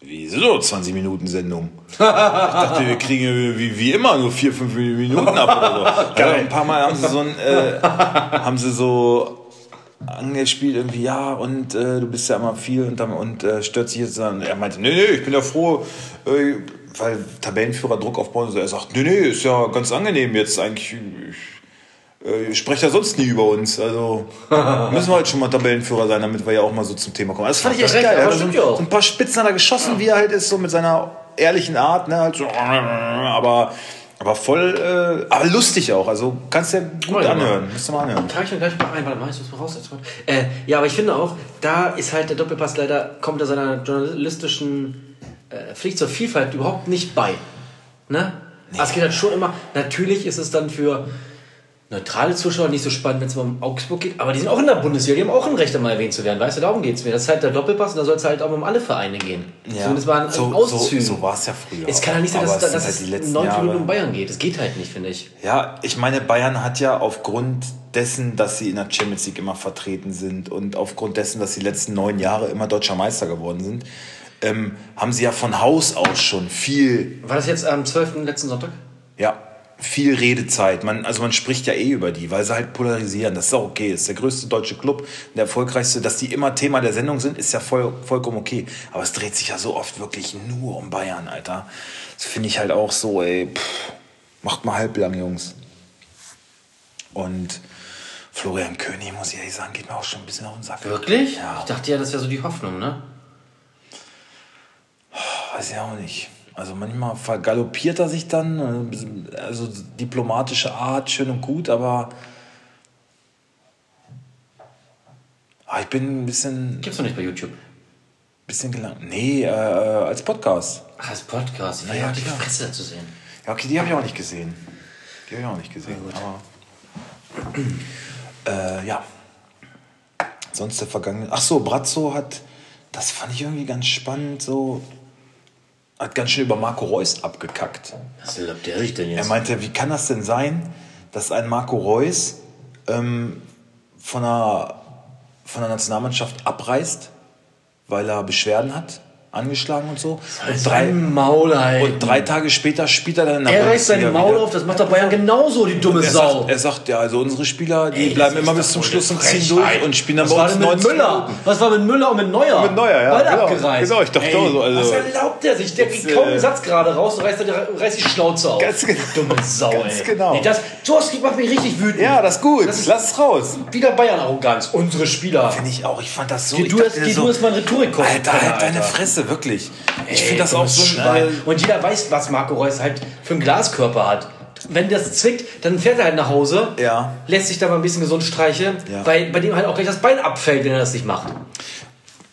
wieso 20 Minuten Sendung? *laughs* Ich dachte, wir kriegen wie, wie immer nur 4, 5 Minuten ab oder so. *laughs* Ja, ein paar Mal haben sie so ein, äh, haben sie so angespielt irgendwie, ja, und äh, du bist ja immer viel und, dann- und äh, stört sich jetzt dann. Er meinte, nee, nee, ich bin ja froh, äh, weil Tabellenführer Druck aufbauen. So, er sagt, nee, nee, ist ja ganz angenehm jetzt eigentlich. Ich, äh, ich spreche ja sonst nie über uns. Also *laughs* müssen wir halt schon mal Tabellenführer sein, damit wir ja auch mal so zum Thema kommen. Also, das fand ich echt Recht, geil. Er hat so, ja so ein paar Spitzen hat er geschossen, wie er halt ist, so mit seiner ehrlichen Art, ne, halt so, aber, aber voll, äh, aber lustig auch. Also kannst du ja gut Ja, anhören. Musst du mal anhören. Trage ich mir gleich mal ein, warte mal, ich muss mal raus. Äh, ja, aber ich finde auch, da ist halt der Doppelpass leider, kommt er seiner journalistischen äh, Pflicht zur Vielfalt überhaupt nicht bei. Ne? Also es geht halt schon immer, natürlich ist es dann für neutrale Zuschauer nicht so spannend, wenn es mal um Augsburg geht, aber die sind auch in der Bundesliga, die haben auch ein Recht, einmal erwähnt zu werden, weißt du, darum geht es mir. Das ist halt der Doppelpass und da soll es halt auch um alle Vereine gehen. Zumindest mal an, so, Auszügen. So, so war es ja früher. es kann ja nicht sein, dass, dass sind es halt 90 Minuten um Bayern geht. Das geht halt nicht, finde ich. Ja, ich meine, Bayern hat ja aufgrund dessen, dass sie in der Champions League immer vertreten sind und aufgrund dessen, dass sie die letzten neun Jahre immer deutscher Meister geworden sind, ähm, haben sie ja von Haus aus schon viel War das jetzt am 12. letzten Sonntag? Ja, viel Redezeit. Man, also man spricht ja eh über die, weil sie halt polarisieren. Das ist auch okay. Das ist der größte deutsche Club, der erfolgreichste. Dass die immer Thema der Sendung sind, ist ja voll, vollkommen okay. Aber es dreht sich ja so oft wirklich nur um Bayern, Alter. Das finde ich halt auch so, ey, pff, macht mal halblang, Jungs. Und Florian König, muss ich ehrlich sagen, geht mir auch schon ein bisschen auf den Sack. Wirklich? Ja. Ich dachte ja, das wäre so die Hoffnung, ne? Weiß ich auch nicht. Also manchmal vergaloppiert er sich dann, äh, also diplomatische Art, schön und gut, aber Ah, ich bin ein bisschen, Gibt's noch nicht bei YouTube. bisschen gelangt. Nee, äh, als Podcast. Ach, als Podcast. Ja, ja, die klar. Fresse zu sehen. Ja, okay, die habe ich auch nicht gesehen. Die habe ich auch nicht gesehen. Aber äh, ja. Sonst der vergangene. Ach so, Brazzo hat das fand ich irgendwie ganz spannend, so hat ganz schön über Marco Reus abgekackt. Was glaubt der sich denn Er jetzt? meinte, wie kann das denn sein, dass ein Marco Reus ähm, von, der, von der Nationalmannschaft abreißt, weil er Beschwerden hat, angeschlagen und so. Und drei, Maul und drei Tage später spielt er dann in der er reißt seine Maul wieder. auf, das macht doch Bayern genauso, die dumme Er Sau. sagt, er sagt, ja, also unsere Spieler, die Ey, bleiben immer bis zum Schluss und ziehen durch und spielen dann Was bei war uns denn mit 90 Müller? Was war mit Müller und mit Neuer? Mit Neuer, ja, Beide genau. abgereißt. Genau, ich dachte Ey, auch so, also- was erlaubt der sich? Der kriegt kaum äh, einen Satz gerade raus und reißt, er- reißt die Schnauze auf. Ganz genau. Dumme Sau, Ganz ey. genau. Nee, das, sowas macht mich richtig wütend. Ja, das ist gut. Das ist Lass es raus. wieder Bayern-Arroganz. Unsere Spieler. Finde ich auch. Ich fand das so. Geh du, dachte jetzt, geh so, du jetzt mal einen Rhetorikkurs. Alter, halt deine Fresse, wirklich. Ich finde das auch so ein. Und jeder weiß, was Marco Reus halt für einen Glaskörper hat. Wenn das zwickt, dann fährt er halt nach Hause, Ja. lässt sich da mal ein bisschen gesund streicheln, Ja. weil bei dem halt auch gleich das Bein abfällt, wenn er das nicht macht.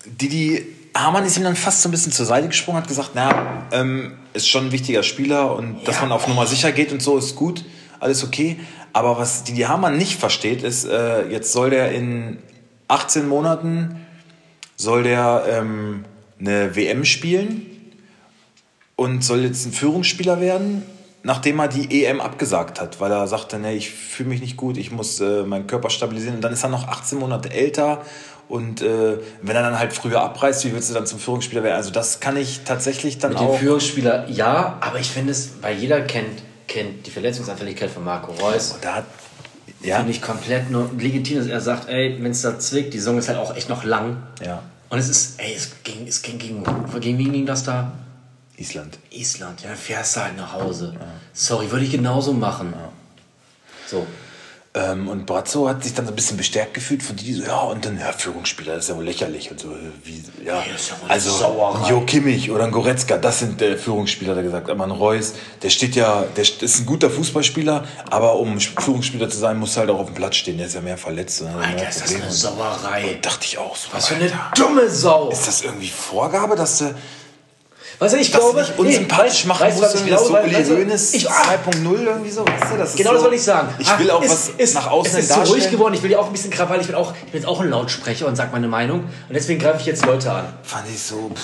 Didi Hamann ist ihm dann fast so ein bisschen zur Seite gesprungen, hat gesagt, na, ähm, ist schon ein wichtiger Spieler und dass Ja. man auf Nummer sicher geht und so ist gut, alles okay. Aber was Didi Hamann nicht versteht, ist, äh, jetzt soll der in 18 Monaten soll der ähm, eine WM spielen und soll jetzt ein Führungsspieler werden, nachdem er die EM abgesagt hat, weil er sagte, nee, ich fühle mich nicht gut, ich muss äh, meinen Körper stabilisieren. Und dann ist er noch 18 Monate älter und äh, wenn er dann halt früher abreißt, wie willst du dann zum Führungsspieler werden? Also das kann ich tatsächlich dann Mit dem auch. Führungsspieler ja, aber ich finde es, weil jeder kennt, kennt die Verletzungsanfälligkeit von Marco Reus. Da hat, ja, Finde ich komplett nur legitim, dass er sagt, ey, wenn es da zwickt, die Saison ist halt auch echt noch lang. ja, Und es ist, ey, es ging, es ging gegen, gegen wen ging das da? Island. Island, ja, dann fährst du halt nach Hause. Sorry, würde ich genauso machen. So. Ähm, und Brazzo hat sich dann so ein bisschen bestärkt gefühlt von die so, ja, und dann, ja, Führungsspieler, das ist ja wohl lächerlich und so, wie, ja, ist ja also, Sauerei. Jo Kimmich oder ein Goretzka, das sind äh, Führungsspieler, hat er gesagt, aber ein Reus, der steht ja, der ist ein guter Fußballspieler, aber um Führungsspieler zu sein, muss er halt auch auf dem Platz stehen, der ist ja mehr verletzt. Und hat Alter, ist das eine und- Sauerei. Dachte ich auch so. Was für eine dumme Sau. Ist das irgendwie Vorgabe, dass du Weißt du, ich glaube, nicht unsympathisch nee, machen weißt musst, was ich glaube? so Uli du, Hoeneß ich- 2.0 irgendwie so, weißt du? Das Genau so, das wollte ich sagen. Ich will auch ist, was ist, nach außen Es ist so darstellen. ruhig geworden. Ich will ja auch ein bisschen Krawall. Ich bin auch, ich bin jetzt auch ein Lautsprecher und sag meine Meinung. Und deswegen greife ich jetzt Leute an. Fand ich so, pff,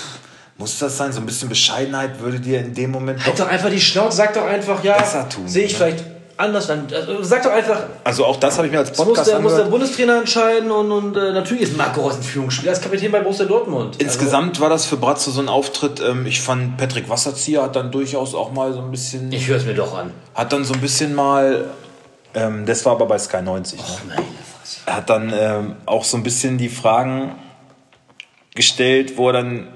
muss das sein? So ein bisschen Bescheidenheit würde dir in dem Moment Halt doch einfach die Schnauze. Sag doch einfach, ja, Besser tun, sehe ich ne? vielleicht anders. Dann, also, sag doch einfach, Also auch das habe ich mir als das muss Podcast der, muss der. Bundestrainer entscheiden. Und, und äh, natürlich ist Marco Reus ein Führungsspieler. Er ist Kapitän bei Borussia Dortmund. Also, Insgesamt war das für Bratzo so ein Auftritt. Ähm, ich fand Patrick Wasserzieher hat dann durchaus auch mal so ein bisschen, Also, ich höre es mir doch an. hat dann so ein bisschen mal, ähm, das war aber bei Sky 90. Ne? Meine Fresse. Er hat dann ähm, auch so ein bisschen die Fragen gestellt, wo er dann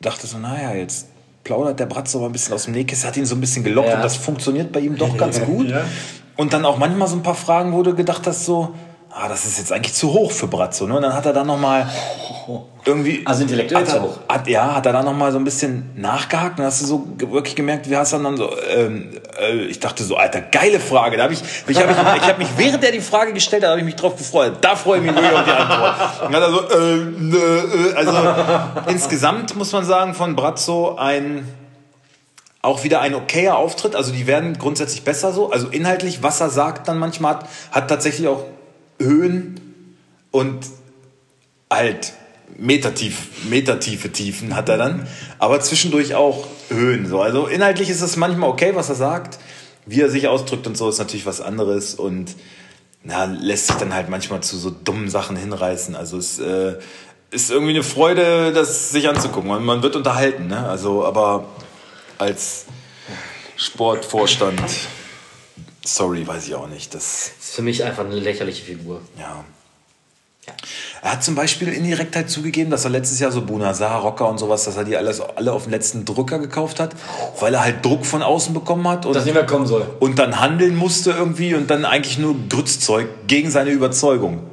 dachte so, naja, jetzt plaudert der Bratzo mal ein bisschen aus dem Nähkästchen, hat ihn so ein bisschen gelockt Ja. und das funktioniert bei ihm doch *laughs* ganz gut. Ja. Und dann auch manchmal so ein paar Fragen, wo du gedacht hast so, ah, das ist jetzt eigentlich zu hoch für Bratzo. Ne? Und dann hat er dann nochmal irgendwie... Also intellektuell hat zu er, hoch. Hat, ja, hat er dann nochmal so ein bisschen nachgehakt und hast du so wirklich gemerkt, wie hast du dann so, ähm, äh, ich dachte so, Alter, geile Frage. Da hab ich, ich habe mich, ich hab mich, während er die Frage gestellt hat, habe ich mich drauf gefreut. Da freue ich mich wirklich auf die Antwort. Und dann hat er so, äh, nö, äh, also insgesamt muss man sagen, von Brazzo ein auch wieder ein okayer Auftritt. Also die werden grundsätzlich besser so. Also inhaltlich, was er sagt dann manchmal hat, hat tatsächlich auch Höhen und halt metertief, metertiefe Tiefen hat er dann. Aber zwischendurch auch Höhen. So. Also inhaltlich ist es manchmal okay, was er sagt. Wie er sich ausdrückt und so ist natürlich was anderes und na, lässt sich dann halt manchmal zu so dummen Sachen hinreißen. Also es äh, ist irgendwie eine Freude, das sich anzugucken. Man, man wird unterhalten, ne? Also, aber als Sportvorstand, sorry, weiß ich auch nicht. Das, ist für mich einfach eine lächerliche Figur. ja. Er hat zum Beispiel indirekt halt zugegeben, dass er letztes Jahr so Bunazar, Rocker und sowas, dass er die alles, alle auf den letzten Drücker gekauft hat, weil er halt Druck von außen bekommen hat und, Dass nicht mehr kommen soll. und dann handeln musste irgendwie und dann eigentlich nur Grützzeug gegen seine Überzeugung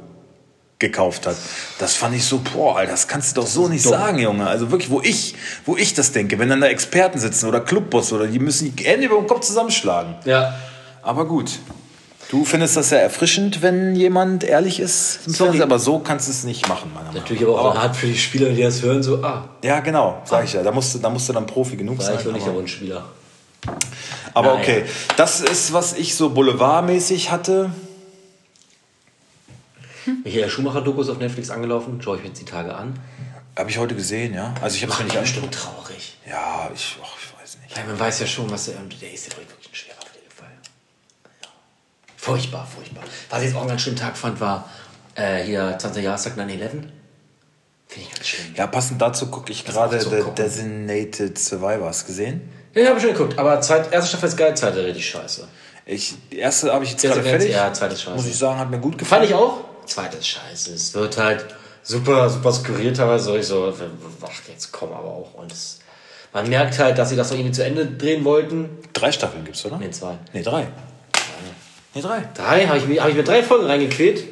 gekauft hat. Das fand ich so, boah, Alter, das kannst du doch so nicht dumm. sagen, Junge. Also wirklich, wo ich, wo ich das denke, wenn dann da Experten sitzen oder Clubboss oder die müssen die Hände über den Kopf zusammenschlagen. Ja. Aber gut. Du findest das ja erfrischend, wenn jemand ehrlich ist. Sorry. Aber so kannst du es nicht machen, meiner Meinung Natürlich aber auch hart für die Spieler, die das hören, so, ah, Ja, genau, sag ich ja. Da musst, du, da musst du dann Profi genug war sein. ich nicht der aber Wunschspieler. aber Naja. okay, das ist, was ich so boulevardmäßig hatte. Michael Schumacher-Dokus auf Netflix angelaufen, schaue ich mir jetzt die Tage an. Habe ich heute gesehen, ja. Also ich habe es mir nicht angeschaut. traurig. Ja, ich, ach, ich weiß nicht. Weil man weiß ja schon, was der, der ist ja doch wirklich ein schwerer Pflegefall. Ja. Furchtbar, furchtbar. Was ich jetzt auch einen ganz schönen Tag fand, war äh, hier 20. Jahrestag 9-11. Finde ich ganz schlimm. Ja, passend dazu gucke ich gerade The gucken. Designated Survivors gesehen. Ja, habe ich schon geguckt. Aber zweit, erste Staffel ist geil, zweite richtig scheiße. Ich, die erste habe ich jetzt gerade fertig. ja, zweite ist scheiße. Muss ich sagen, hat mir gut gefallen. Fand ich auch. Zweite ist scheiße. Es wird halt super, super skurril teilweise. So, ich so, ach, jetzt komm aber auch. Und es, man merkt halt, dass sie das noch irgendwie zu Ende drehen wollten. Drei Staffeln gibt's, oder? Nee, zwei. Nee, drei. Nee, drei. Drei? Habe ich, mir- hab ich mir drei Folgen reingequält.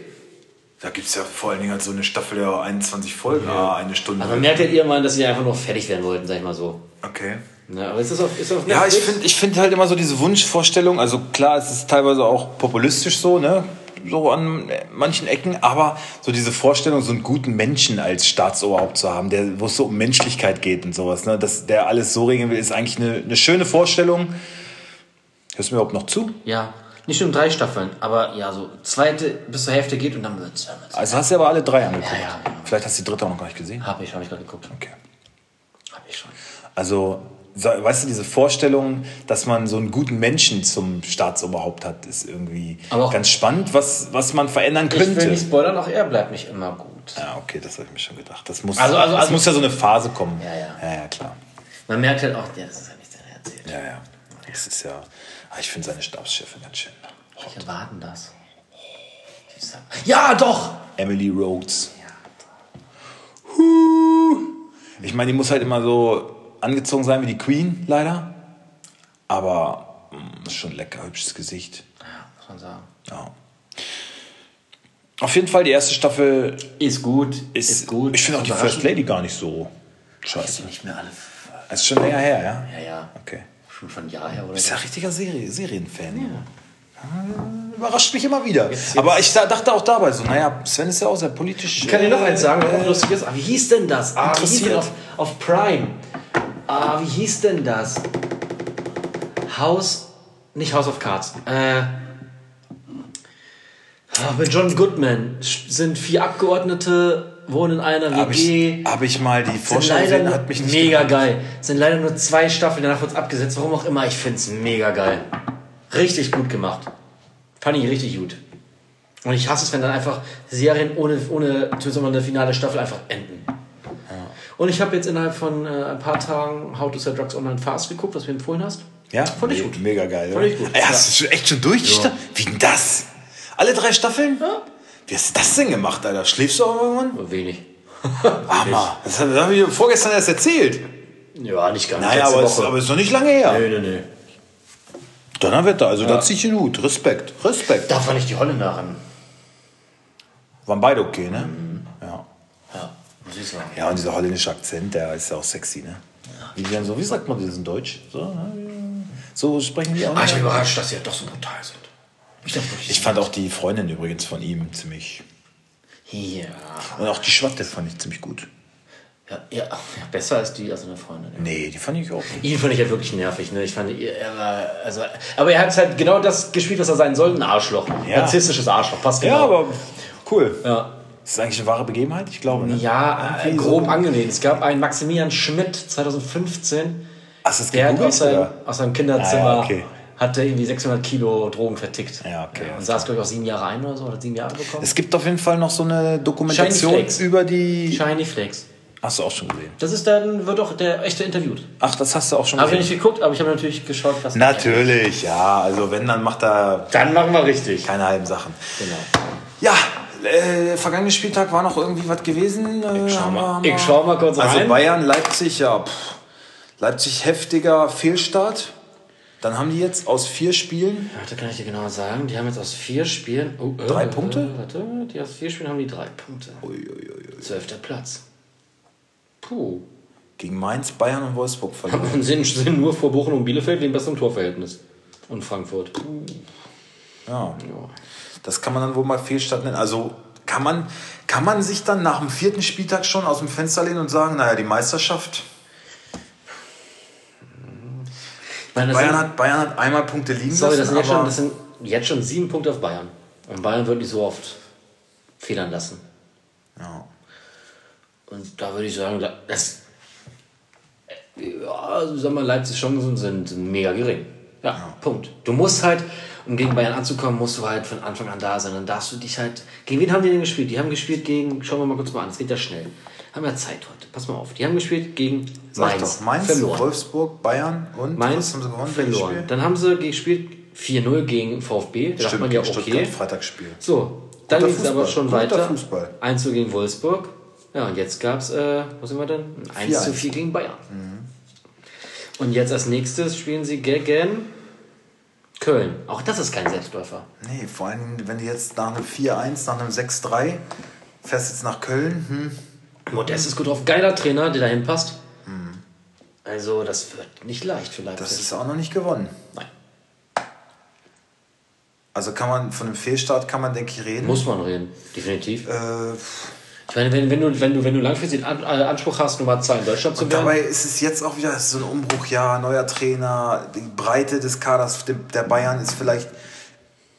Da gibt's ja vor allen Dingen halt so eine Staffel, ja 21 Folgen, ah, eine Stunde. Also man merkt halt irgendwann, dass sie einfach nur fertig werden wollten, sag ich mal so. okay. Ja, aber ist das auf, ist das auf Ja, ich Netflix? finde ich find halt immer so diese Wunschvorstellung, also klar, es ist teilweise auch populistisch so, ne? So an manchen Ecken, aber so diese Vorstellung, so einen guten Menschen als Staatsoberhaupt zu haben, der, wo es so um Menschlichkeit geht und sowas, ne? Dass der alles so regeln will, ist eigentlich eine, eine schöne Vorstellung. Hörst du mir überhaupt noch zu? Ja, nicht nur drei Staffeln, aber ja, so zweite bis zur Hälfte geht und dann wird's. Dann wird's. Also hast du aber alle drei angeguckt. Ja, ja, genau. Vielleicht hast du die dritte auch noch gar nicht gesehen. Hab ich, hab ich gerade geguckt. Okay. Hab ich schon. Also, so- weißt du, diese Vorstellung, dass man so einen guten Menschen zum Staatsoberhaupt hat, ist irgendwie ganz spannend, was, was man verändern Ich will könnte. nicht spoilern, auch er bleibt nicht immer gut. Ja, okay, das habe ich mir schon gedacht. Das muss, Also- also- das also- muss ja so eine Phase kommen. Ja, ja. Ja, ja, klar. Man merkt halt auch, ja, das ist ja nicht seine erzählt. Ja, ja. Das ist ja. Ah, Ich finde seine Stabschefin ganz schön. Ich erwarten das. Die sagen- Ja, doch! Emily Rhodes. Ich meine, die muss halt immer so angezogen sein wie die Queen, leider. Aber mm, ist schon lecker, hübsches Gesicht. Ja, muss man sagen. Ja. Auf jeden Fall, die erste Staffel Ist gut, ist, ist, gut. Ich finde auch die Überraschend. First Lady gar nicht so Ich scheiße. bin nicht mehr alle. Das ist schon länger her, ja? Ja, ja. Okay. Schon von Jahr her oder Bist ja richtiger Serie, Serienfan. Ja. Überrascht mich immer wieder. Aber ich da- dachte auch dabei so, naja, Sven ist ja auch sehr politisch. Ich kann dir noch eins sagen, was äh, lustig ist. Ah, wie hieß denn das? Ah, wie hieß denn Interessiert. auf, auf Prime? Ah, wie hieß denn das? House, nicht House of Cards. Äh, ah, mit John Goodman sind vier Abgeordnete, wohnen in einer Habe WG. ich, hab ich mal die Vorstellung gesehen, hat mich nicht mega gepackt. geil. Sind leider nur zwei Staffeln, danach wird es abgesetzt. Warum auch immer, ich finde es mega geil. Richtig gut gemacht. Fand ich richtig gut. Und ich hasse es, wenn dann einfach Serien ohne, ohne zumindest eine finale Staffel einfach enden. Und ich habe jetzt innerhalb von äh, ein paar Tagen How to Sell Drugs Online Fast geguckt, was du mir empfohlen hast. Ja, Fand ich gut. Mega geil. Fand ich gut. Ey, hast du echt schon durch? Ja. Wie denn das? Alle drei Staffeln? Ja. Wie hast du das denn gemacht, Alter? Schläfst du auch irgendwann? Wenig. *laughs* Hammer. Das habe ich vorgestern erst erzählt. Ja, nicht ganz. Naja, aber es, aber es ist noch nicht lange her. Nö, nö, nö. Donnerwetter, also da zieh ich den Hut. Respekt, Respekt. Da fand ich die Holländerin. Waren beide okay, ne? Mhm. Ja. Ja, muss ich sagen. Ja, und dieser holländische Akzent, der ist ja auch sexy, ne? Wie, die dann so, wie sagt man das in Deutsch? So, ne? so sprechen die auch. Ah, ich nicht. bin überrascht, dass sie ja doch so brutal sind. Ich wirklich. Ich fand auch die Freundin übrigens von ihm ziemlich. Ja. Und auch die Schwatte fand ich ziemlich gut. Ja, ja, besser als die als eine Freundin. Ja. Nee, die fand ich auch. Ihn fand ich halt wirklich nervig. Ne? Ich fand, er war, also, aber er hat halt genau das gespielt, was er sein soll: ein Arschloch. Ja. Narzisstisches Arschloch. Passt genau. Ja, aber cool. Ja, Ist das eigentlich eine wahre Begebenheit? Ich glaube, ne? ja äh, grob so- angelehnt. Es gab einen Maximilian Schmidt 2015, Hast du das der hat aus seinem, oder? aus seinem Kinderzimmer Ah, ja, okay. Hatte irgendwie 600 Kilo Drogen vertickt. Ja, okay, und alles saß, glaube ich, auch sieben Jahre ein oder so, oder sieben Jahre bekommen. Es gibt auf jeden Fall noch so eine Dokumentation Shiny Flakes. über die. Shiny Flakes. Hast du auch schon gesehen? Das ist dann, wird auch der echte interviewt. Ach, das hast du auch schon Habe ich gesehen. nicht geguckt, aber ich habe natürlich geschaut, was. Natürlich, ja. Also wenn, dann macht er Dann machen wir richtig. keine halben Sachen. Genau. Ja, äh, vergangenen Spieltag war noch irgendwie was gewesen. Äh, Ich schau mal, ich schau mal kurz Also rein. Bayern, Leipzig, ja. Pff. Leipzig heftiger Fehlstart. Dann haben die jetzt aus vier Spielen Warte, kann ich dir genau sagen. Die haben jetzt aus vier Spielen. Oh, äh, Drei äh, Punkte? Warte, die aus vier Spielen haben die drei Punkte. Zwölfter Platz. Puh. gegen Mainz, Bayern und Wolfsburg verloren. Und sind, sind nur vor Bochum und Bielefeld den besseren Torverhältnis. Und Frankfurt. Puh. Ja, Ja. das kann man dann wohl mal Fehlstart nennen. Also kann man, kann man sich dann nach dem vierten Spieltag schon aus dem Fenster lehnen und sagen, naja, die Meisterschaft. Ich meine, das Bayern sind, hat, Bayern hat einmal Punkte liegen sorry, das lassen, sind, jetzt schon, aber das sind jetzt schon sieben Punkte auf Bayern. Und Bayern wird nicht so oft federn lassen. ja. Und da würde ich sagen, da- das. Ja, also sag mal, Leipzigs Chancen sind, sind mega gering. Ja, Punkt. Du musst halt, um gegen Bayern anzukommen, musst du halt von Anfang an da sein. Dann darfst du dich halt. Gegen wen haben die denn gespielt? Die haben gespielt gegen. Schauen wir mal kurz mal an, es geht ja schnell. Haben ja Zeit heute. Pass mal auf. Die haben gespielt gegen Mainz. doch, Mainz, verloren. Wolfsburg, Bayern und Mainz haben sie gewonnen? verloren. Spiel? Dann haben sie gespielt 4-0 gegen VfB. Da dachte Stimmt, man ja, okay. Stuttgart, Freitagsspiel. So, dann ging es aber schon weiter. Fußball. 1 zu gegen Wolfsburg. Ja, und jetzt gab es, äh, wo sind wir denn? Ein 1 zu 4-1. 4 gegen Bayern. Und jetzt als nächstes spielen sie gegen Köln. Auch das ist kein Selbstläufer. Nee, vor allem, wenn du jetzt nach einem 4-1, nach einem 6-3 fährst jetzt nach Köln, hm, Modest ist gut drauf. Geiler Trainer, der dahin passt. Also, das wird nicht leicht für Leipzig. das ist auch noch nicht gewonnen. Nein. Also kann man von einem Fehlstart kann man, denke ich, reden. Muss man reden, definitiv. Äh, Meine, wenn, wenn, du, wenn, du, wenn du langfristig An äh, Anspruch hast, Nummer 2 in Deutschland zu werden. dabei ist es jetzt auch wieder so ein Umbruchjahr, neuer Trainer, die Breite des Kaders der Bayern ist vielleicht,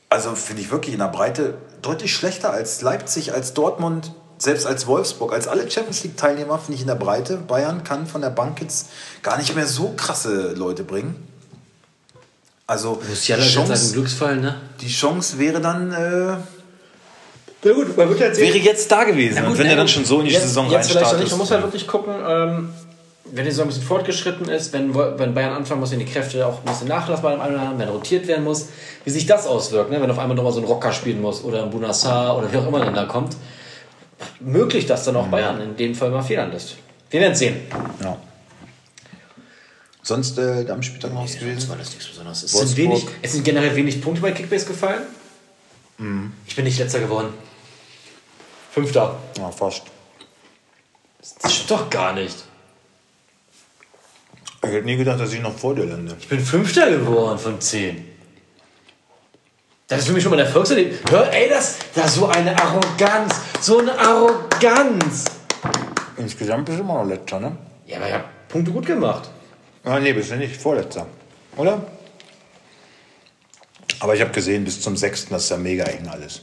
also finde ich wirklich in der Breite deutlich schlechter als Leipzig, als Dortmund, selbst als Wolfsburg, als alle Champions League Teilnehmer finde ich in der Breite. Bayern kann von der Bank jetzt gar nicht mehr so krasse Leute bringen. Also Musiala ist jetzt halt ein Chance, Glücksfall, ne? die Chance wäre dann äh, Na gut, man wird halt sehen. wäre jetzt da gewesen. und wenn er dann schon so in die jetzt, Saison jetzt vielleicht reinstartet. nicht. Man muss halt wirklich gucken, ähm, wenn die Saison ein bisschen fortgeschritten ist, wenn, wenn Bayern anfangen muss, wenn die Kräfte auch ein bisschen nachlassen bei dem einen oder anderen, wenn rotiert werden muss, wie sich das auswirkt, ne? wenn auf einmal nochmal so ein Rocker spielen muss oder ein Bunassar oder wie auch immer dann da kommt. Möglich, dass dann auch Bayern in dem Fall mal federn lässt. Wir werden sehen. Ja. Sonst äh, am Spieltag noch was Das gewesen? war das nichts Besonderes. Es sind, wenig, es sind generell wenig Punkte bei Kickbase gefallen. Ich bin nicht letzter geworden. Fünfter. Ja, fast. Das stimmt doch gar nicht. Ich hätte nie gedacht, dass ich noch vor dir lande. Ich bin Fünfter geworden von zehn. Das ist für mich schon mal ein Erfolgserlebnis. Hör, ey, das, das ist so eine Arroganz. So eine Arroganz. Insgesamt bist du immer noch letzter, ne? Ja, aber ich habe Punkte gut gemacht. Ah, nee, bist du nicht vorletzter. Oder? Aber ich habe gesehen, bis zum 6. das ist ja mega eng alles.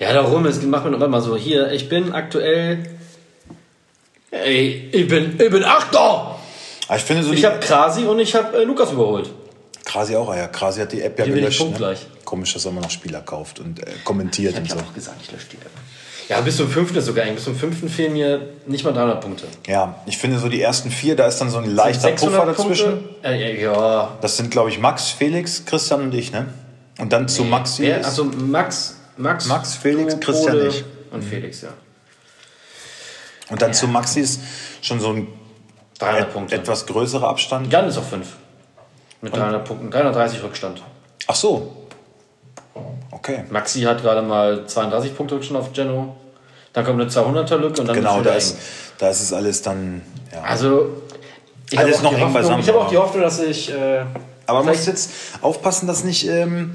Ja, darum, es macht man warte mal so. Hier, ich bin aktuell. Ey, ich bin, ich bin Achter. Aber ich finde so, Ich die habe Krasi und ich habe äh, Lukas überholt. Krasi auch, ah ja. Krasi hat die App ja Hier bin ich gelöscht. Ne? punktgleich. Komisch, dass er immer noch Spieler kauft und äh, kommentiert Ich und so. gesagt, ich lösche die App. Ja, bis zum fünften ist sogar eng. Bis zum fünften fehlen mir nicht mal 300 Punkte. Ja, ich finde so die ersten vier, da ist dann so ein leichter Puffer dazwischen. Punkte? Äh, ja. Das sind, glaube ich, Max, Felix, Christian und ich, ne? Und dann zu Maxi. Wer? ist- Also Max, Max, Max, Felix, du, Christian, Pole ich. Und Felix, ja. und dann zu Maxi ist schon so ein 300 et Punkte. etwas größerer Abstand. Jan ist auf 5. Mit 300 Punkten. 330 Rückstand. Ach so. Okay. Maxi hat gerade mal 32 Punkte Rückstand auf Geno. Dann kommt eine 200er Lücke und dann Genau, da ist, da ist es alles dann. Ja. Also, ich Alles habe auch, noch die eng Hoffnung- beisammen, ich habe auch die Hoffnung, dass ich. Äh, Aber man muss jetzt aufpassen, dass nicht, ähm,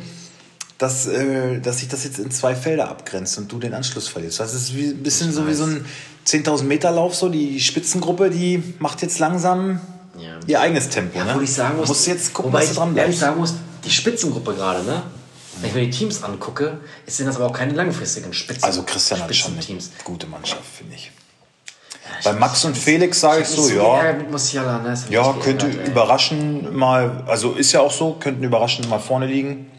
dass, äh, dass sich das jetzt in zwei Felder abgrenzt und du den Anschluss verlierst. Das ist wie, ein bisschen so wie so ein 10.000 Meter Lauf, so die Spitzengruppe, die macht jetzt langsam Ja. ihr eigenes Tempo. Ja, ne? wo ich sagen muss, musst jetzt gucken, wobei dass du dran ich sagen muss, die Spitzengruppe gerade, ne? Wenn ich mir die Teams angucke, sind das aber auch keine langfristigen Spitzen. Also Christian hat schon eine gute Mannschaft, finde ich. Bei Max und Felix sage ich Ich so, so ja, Musiala, ne? Ja, könnte geärgert, ey. überraschend mal, also ist ja auch so, könnten überraschend mal vorne liegen.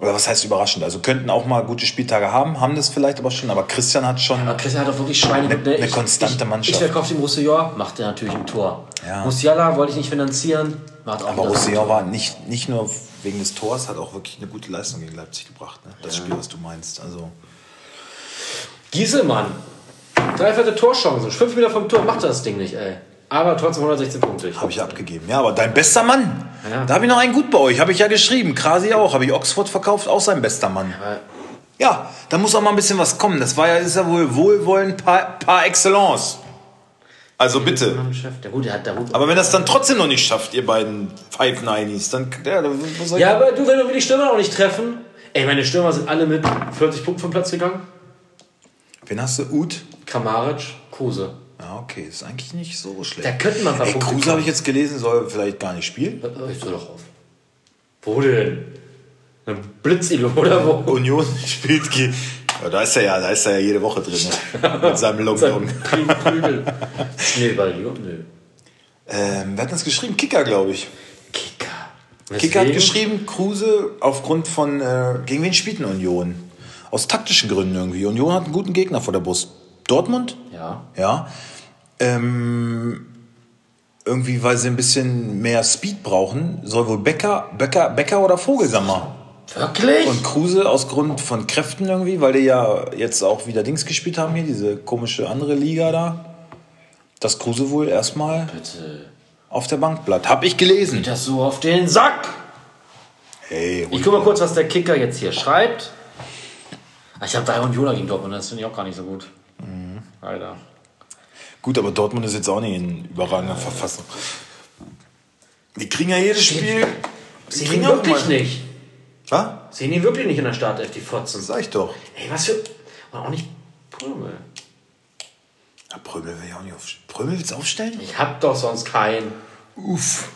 Oder was heißt überraschend? Also könnten auch mal gute Spieltage haben, haben das vielleicht aber schon, aber Christian hat schon. Aber Christian hat auch wirklich Schweine. Eine- eine konstante ich, Mannschaft. Ich verkaufe ihm Roussillon, macht er natürlich ein Tor. Ja. Musiala wollte ich nicht finanzieren, macht auch Aber Roussillon war nicht, nicht nur wegen des Tors, hat auch wirklich eine gute Leistung gegen Leipzig gebracht. Ne? Das Spiel, was du meinst. Also Gieselmann, drei vierte Torchancen, fünf Meter vom Tor, macht das Ding nicht, ey. Aber trotzdem 116 Punkte. habe ich abgegeben. Ja, aber dein bester Mann. Ja. Da habe ich noch einen gut bei euch. Habe ich ja geschrieben. Krasi auch. Habe ich Oxford verkauft, auch sein bester Mann. Aber Ja, da muss auch mal ein bisschen was kommen. Das war ja, ist ja wohl Wohlwollen par, par excellence. Also bitte. Der gut, der hat da gut. Aber wenn das dann trotzdem noch nicht schafft, ihr beiden Five Nineys, dann ja, dann- Ja, aber du, wenn wir die Stürmer auch nicht treffen. Ey, meine Stürmer sind alle mit 40 Punkten vom Platz gegangen. Wen hast du? Ut? Kramaric, Kruse. Ja, okay, ist eigentlich nicht so schlecht. Da könnten wir ein paar Ey, Punkte Kruse habe ich jetzt gelesen, soll vielleicht gar nicht spielen. Ich soll doch auf. Wo denn? Ein Blitzilo oder wo? Union *laughs* spielt, Ja, da ist er ja, da ist er ja jede Woche drin. Ne? *laughs* Mit seinem Long-Long. Prügel. nee, bei Lyon, nö. Ähm, wer hat das geschrieben? Kicker, glaube ich. Kicker. Kicker hat Weswegen? geschrieben, Kruse aufgrund von, äh, gegen wen spielt denn Union? Aus taktischen Gründen irgendwie. Union hat einen guten Gegner vor der Brust. Dortmund? Ja. Ja. Ähm, irgendwie, weil sie ein bisschen mehr Speed brauchen, soll wohl Becker, Becker, Becker oder Vogelsammer. Wirklich? Und Kruse aus Grund von Kräften irgendwie, weil die ja jetzt auch wieder Dings gespielt haben hier, diese komische andere Liga da. Dass Kruse wohl erstmal Bitte. auf der Bank bleibt. Hab ich gelesen. Geht das so auf den Sack? Hey, Ich guck mal kurz, was der Kicker jetzt hier schreibt. Ah, Ich habe drei Unioner gegen Dortmund, das finde ich auch gar nicht so gut. Mhm. Alter. Gut, aber Dortmund ist jetzt auch nicht in überragender Verfassung. Die kriegen ja jedes Spiel. Die Sehen kriegen wirklich nicht. Was? Sehen ihn wirklich nicht in der Startelf, die Fotzen. Sag ich doch. Ey, was für... Und auch nicht Prümel. Ja, Prömel will ja auch nicht auf. Prömel willst du aufstellen? Ich hab doch sonst keinen. Uff.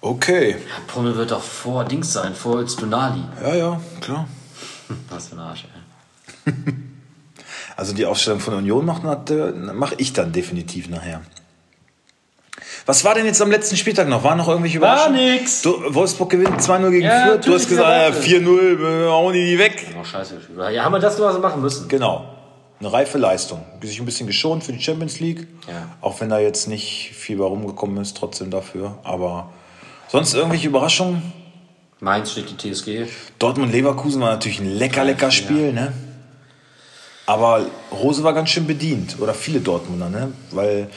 Okay. Ja, Prümel wird doch vor Dings sein, vor Öztunali. Ja, ja, klar. *laughs* Was für ein Arsch, ey. *laughs* Also die Aufstellung von Union mache ich dann definitiv nachher. Was war denn jetzt am letzten Spieltag noch? War noch irgendwelche War Überraschungen? nix. Du, Wolfsburg gewinnt 2-0 gegen Ja, Fürth. Du hast gesagt, wie ja, erwartet. 4-0, äh, hauen die die weg. Oh, scheiße. Ja, haben wir das, was wir machen müssen. Genau. Eine reife Leistung. Sich ein bisschen geschont für die Champions League. Ja. Auch wenn da jetzt nicht viel bei rumgekommen ist, trotzdem dafür. Aber sonst irgendwelche Überraschungen? Mainz steht die TSG. Dortmund-Leverkusen war natürlich ein lecker, lecker Spiel, ne? Aber Rose war ganz schön bedient. Oder viele Dortmunder, ne? Weil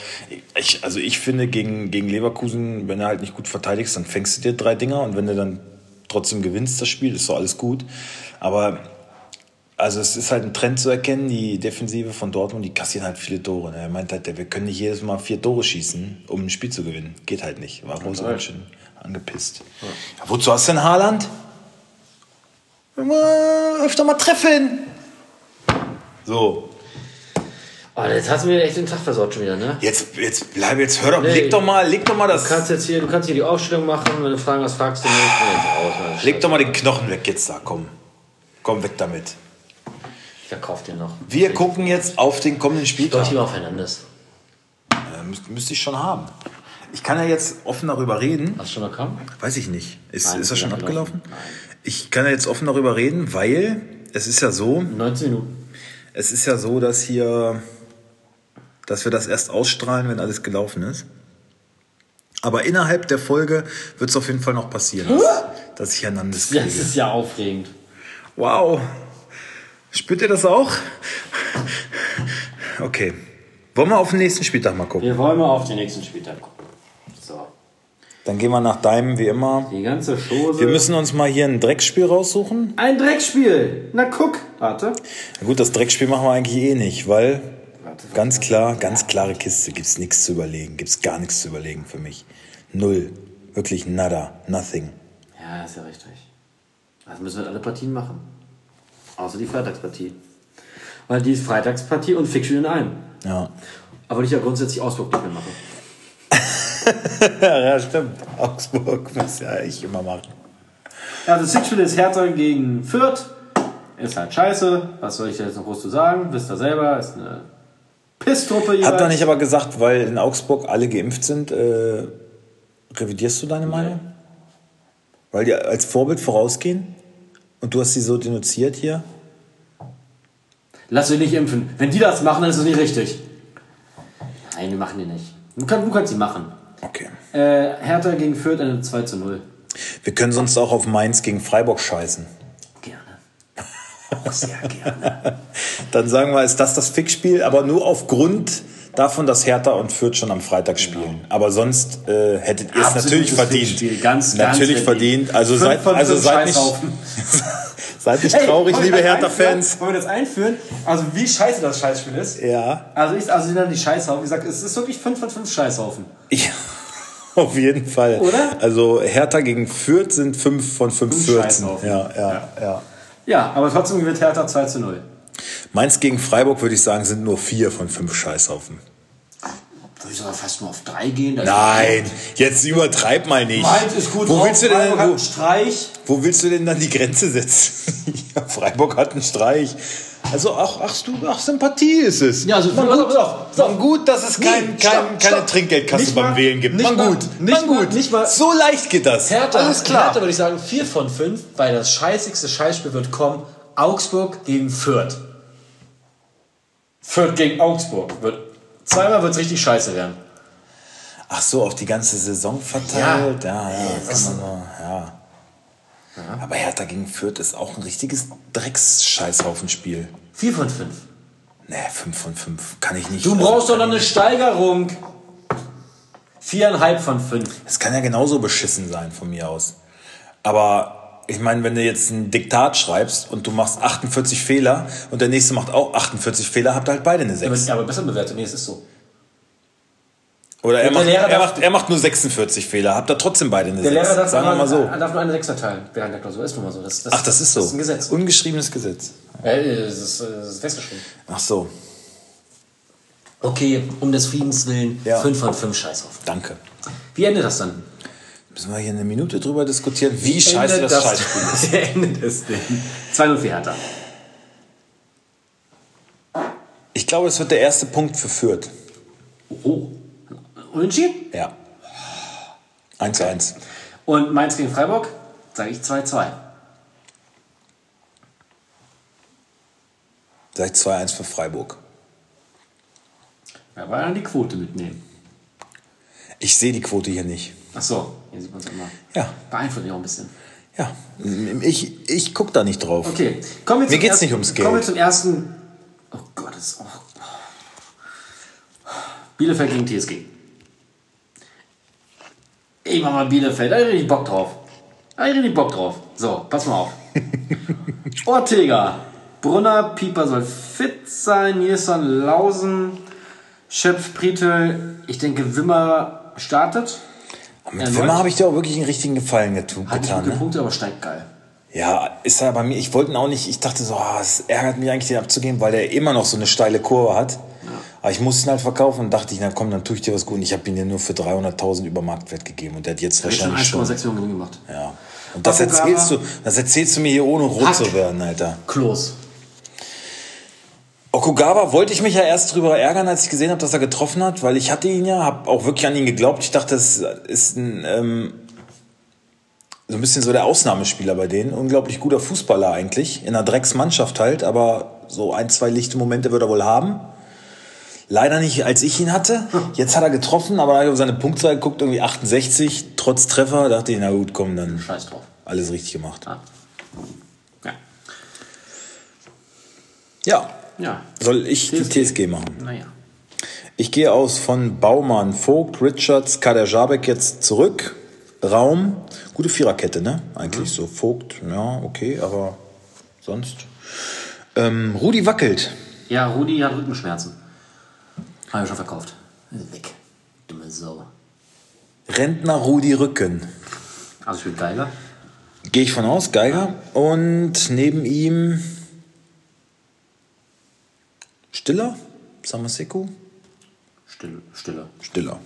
ich, also ich finde, gegen, gegen Leverkusen, wenn du halt nicht gut verteidigst, dann fängst du dir drei Dinger und wenn du dann trotzdem gewinnst das Spiel, ist doch alles gut. Aber also es ist halt ein Trend zu erkennen, die Defensive von Dortmund, die kassieren halt viele Tore. Ne? Er meint halt, wir können nicht jedes Mal vier Tore schießen, um ein Spiel zu gewinnen. Geht halt nicht. War Rose ganz schön angepisst. Ja, wozu hast du denn Haaland? Immer öfter mal treffen. So, Oh, jetzt hast du mir echt den Tag versaut schon wieder, ne? jetzt, jetzt bleib jetzt, hör doch, Nee. leg doch mal, leg doch mal Du das, kannst jetzt hier, du kannst hier die Aufstellung machen, wenn du fragen was fragst du nicht. Nee, jetzt raus, leg doch mal den Knochen weg jetzt da, komm. Komm weg damit. Ich verkauf dir noch. Wir gucken jetzt auf den kommenden Spieltag. lieber auf Hernandez. Äh, müsste, müsste ich schon haben. Ich kann ja jetzt offen darüber reden. Hast du schon bekommen? Weiß ich nicht. Ist, Nein, ist das schon abgelaufen? abgelaufen. Ich kann ja jetzt offen darüber reden, weil es ist ja so, 19 Minuten. Es ist ja so, dass hier, dass wir das erst ausstrahlen, wenn alles gelaufen ist. Aber innerhalb der Folge wird es auf jeden Fall noch passieren, dass, dass ich Hernandez kriege. Das ist ja aufregend. Wow. Spürt ihr das auch? Okay. Wollen wir auf den nächsten Spieltag mal gucken? Wir wollen mal auf den nächsten Spieltag gucken. Dann gehen wir nach deinem, wie immer. Die ganze Chose. Wir müssen uns mal hier ein Dreckspiel raussuchen. Ein Dreckspiel. Na guck. Warte. Na gut, das Dreckspiel machen wir eigentlich eh nicht, weil Warte, warte. ganz klar, ganz klare Kiste, gibt's nichts zu überlegen, gibt's gar nichts zu überlegen für mich. Null. Wirklich nada, nothing. Ja, ist ja richtig. Also müssen wir alle Partien machen. Außer die Freitagspartie. Weil die ist Freitagspartie und Fiction in einem. Ja. Aber ich ja grundsätzlich Ausdruck nicht mehr machen. *laughs* ja, stimmt. Augsburg muss ja ich immer machen. Ja, das Six-Spiel ist Hertha gegen Fürth. Ist halt scheiße. Was soll ich jetzt noch groß zu sagen? Wisst ihr selber, ist eine Pisstruppe jeweils. Hat er nicht aber gesagt, weil in Augsburg alle geimpft sind, äh, revidierst du deine Meinung? Weil die als Vorbild vorausgehen? Und du hast sie so denunziert hier? Lass dich nicht impfen. Wenn die das machen, dann ist es nicht richtig. Nein, wir machen die nicht. Du, kann, du kannst sie machen. Okay. Äh, Hertha gegen Fürth eine 2 zu 0. Wir können sonst auch auf Mainz gegen Freiburg scheißen. Gerne. Auch sehr gerne. *laughs* Dann sagen wir, ist das das Fixspiel, aber nur aufgrund davon, dass Hertha und Fürth schon am Freitag spielen. Aber sonst äh, hättet ihr es natürlich verdient. Ganz, natürlich ganz verdient. Also Fünf seid, also seid nicht. *laughs* seid nicht traurig, wir liebe Hertha-Fans. Wollen wir das einführen? Also wie scheiße das Scheißspiel ist? Ja. Also ich also dann die Scheißhaufen. Wie gesagt, es ist wirklich 5 von 5 Scheißhaufen. ja. *laughs* Auf jeden Fall. Oder? Also Hertha gegen Fürth sind 5 von 5 Fünf 14. Scheißhaufen. Ja, ja, ja. Ja, aber trotzdem gewinnt Hertha 2 zu 0. Mainz gegen Freiburg würde ich sagen, sind nur 4 von 5 Scheißhaufen. Würde ich sogar fast nur auf drei gehen. Nein, jetzt übertreib mal nicht. Mainz ist gut wo willst du denn, Freiburg hat einen Streich. wo willst du denn dann die Grenze setzen? *laughs* ja, Freiburg hat einen Streich. Also ach, ach, du, ach Sympathie ist es. Ja, also- man gut, man gut, dass es kein, Nee, kein, stopp, keine stopp. Trinkgeldkasse Nicht beim mal- Wählen gibt. nicht man mal- gut, nicht man mal- gut. nicht mal- so leicht geht das. Hertha, Alles klar. Hertha würde ich sagen 4 von 5, weil das scheißigste Scheißspiel wird kommen. Augsburg gegen Fürth. Fürth gegen Augsburg. Wird, zweimal wird es richtig scheiße werden. Ach so, auf die ganze Saison verteilt. Ja, ja, das kann man nur, ja. Aber Hertha gegen Fürth ist auch ein richtiges Drecks-Scheißhaufenspiel. 4 von 5. Nee, 5 von 5 kann ich nicht. Du Also, brauchst doch noch eine Steigerung. 4,5 von 5. Es kann ja genauso beschissen sein von mir aus. Aber ich meine, wenn du jetzt ein Diktat schreibst und du machst 48 Fehler und der nächste macht auch 48 Fehler, habt ihr halt beide eine Aber, 6. aber besser bewertet. Nee, es ist so. Oder er Der macht, er, macht, er macht nur 46 Fehler, habt ihr trotzdem beide eine Der 6. Lehrer darf, Sagen wir mal so. er darf nur eine 6 erteilen während der Klausur. Ist nun mal so. Das, das, Ach, das ist so. Das ist ein Gesetz. Ungeschriebenes Gesetz. Äh, das, ist, äh, das ist festgeschrieben. Ach so, Okay, um des Friedens willen, Ja. 5 von 5 Scheißhaufen. danke. Wie endet das dann? Müssen wir hier eine Minute drüber diskutieren, wie scheiße endet das, Scheißspiel *laughs* ist. Wie endet es denn? 2-0 für Hertha. Ich glaube, es wird der erste Punkt für Fürth. Oh. Unentschieden? Ja. 1 zu 1. Und Mainz gegen Freiburg? Sage ich 2-2. Sag ich 2-1 für Freiburg. Wer war dann die Quote mitnehmen? Ich sehe die Quote hier nicht. Ach so, sieht man es immer. Ja, Beeinflusst mich auch ein bisschen. ja. Ich, ich gucke da nicht drauf. Okay, kommen wir Mir zum geht's ersten, nicht ums Geld. Kommen wir zum ersten. Oh Gott, das ist auch. Bielefeld gegen TSG. Ich mach mal Bielefeld, da hab ich richtig Bock drauf. Da hab ich richtig Bock drauf. So, pass mal auf. *laughs* Ortega, Brunner, Pieper soll fit sein, Nilsson, Lausen, Schöpf, Pritel. Ich denke, Wimmer startet. Mit. Wimmer habe ich dir auch wirklich einen richtigen Gefallen getu- Hat nicht getan. gute Ne? Punkte, aber steigt geil. Ja, ist er bei mir. Ich wollte ihn auch nicht. Ich dachte so, ah, es ärgert mich eigentlich, den abzugeben, weil der immer noch so eine steile Kurve hat. Aber ich musste ihn halt verkaufen und dachte ich, na komm, dann tue ich dir was gut. Und ich habe ihn ja nur für 300.000 über Marktwert gegeben und der hat jetzt schon wahrscheinlich schon. 1,6 Millionen gemacht. Ja. Und das Abu erzählst, du, das erzählst du mir hier ohne rot Hack. zu werden, Alter. Klos. Okugawa wollte ich mich ja erst drüber ärgern, als ich gesehen habe, dass er getroffen hat, weil ich hatte ihn ja, habe auch wirklich an ihn geglaubt. Ich dachte, das ist ein, ähm, so ein bisschen so der Ausnahmespieler bei denen. Unglaublich guter Fußballer eigentlich, in einer Drecksmannschaft halt, aber so ein, zwei lichte Momente wird er wohl haben. Leider nicht, als ich ihn hatte. Jetzt hat er getroffen, aber auf seine Punktzahl geguckt, irgendwie 68, trotz Treffer. dachte ich, na gut, komm, dann Scheiß drauf. alles richtig gemacht. Ah. Ja. Ja, Ja. soll ich die TSG. TSG machen? Naja. Ich gehe aus von Baumann, Vogt, Richards, Kader Jabek jetzt zurück. Raum, gute Viererkette, ne? Eigentlich so. Vogt, ja, okay, aber sonst. Ähm, Rudi wackelt. Ja, Rudi hat Rückenschmerzen. Haben wir schon verkauft. Weg. Dumme Sau. Rentner Rudi Rücken. Also spielt Geiger. Gehe ich von aus, Geiger. Und neben ihm Stiller, Samaseku, Stille. Stille. Stiller.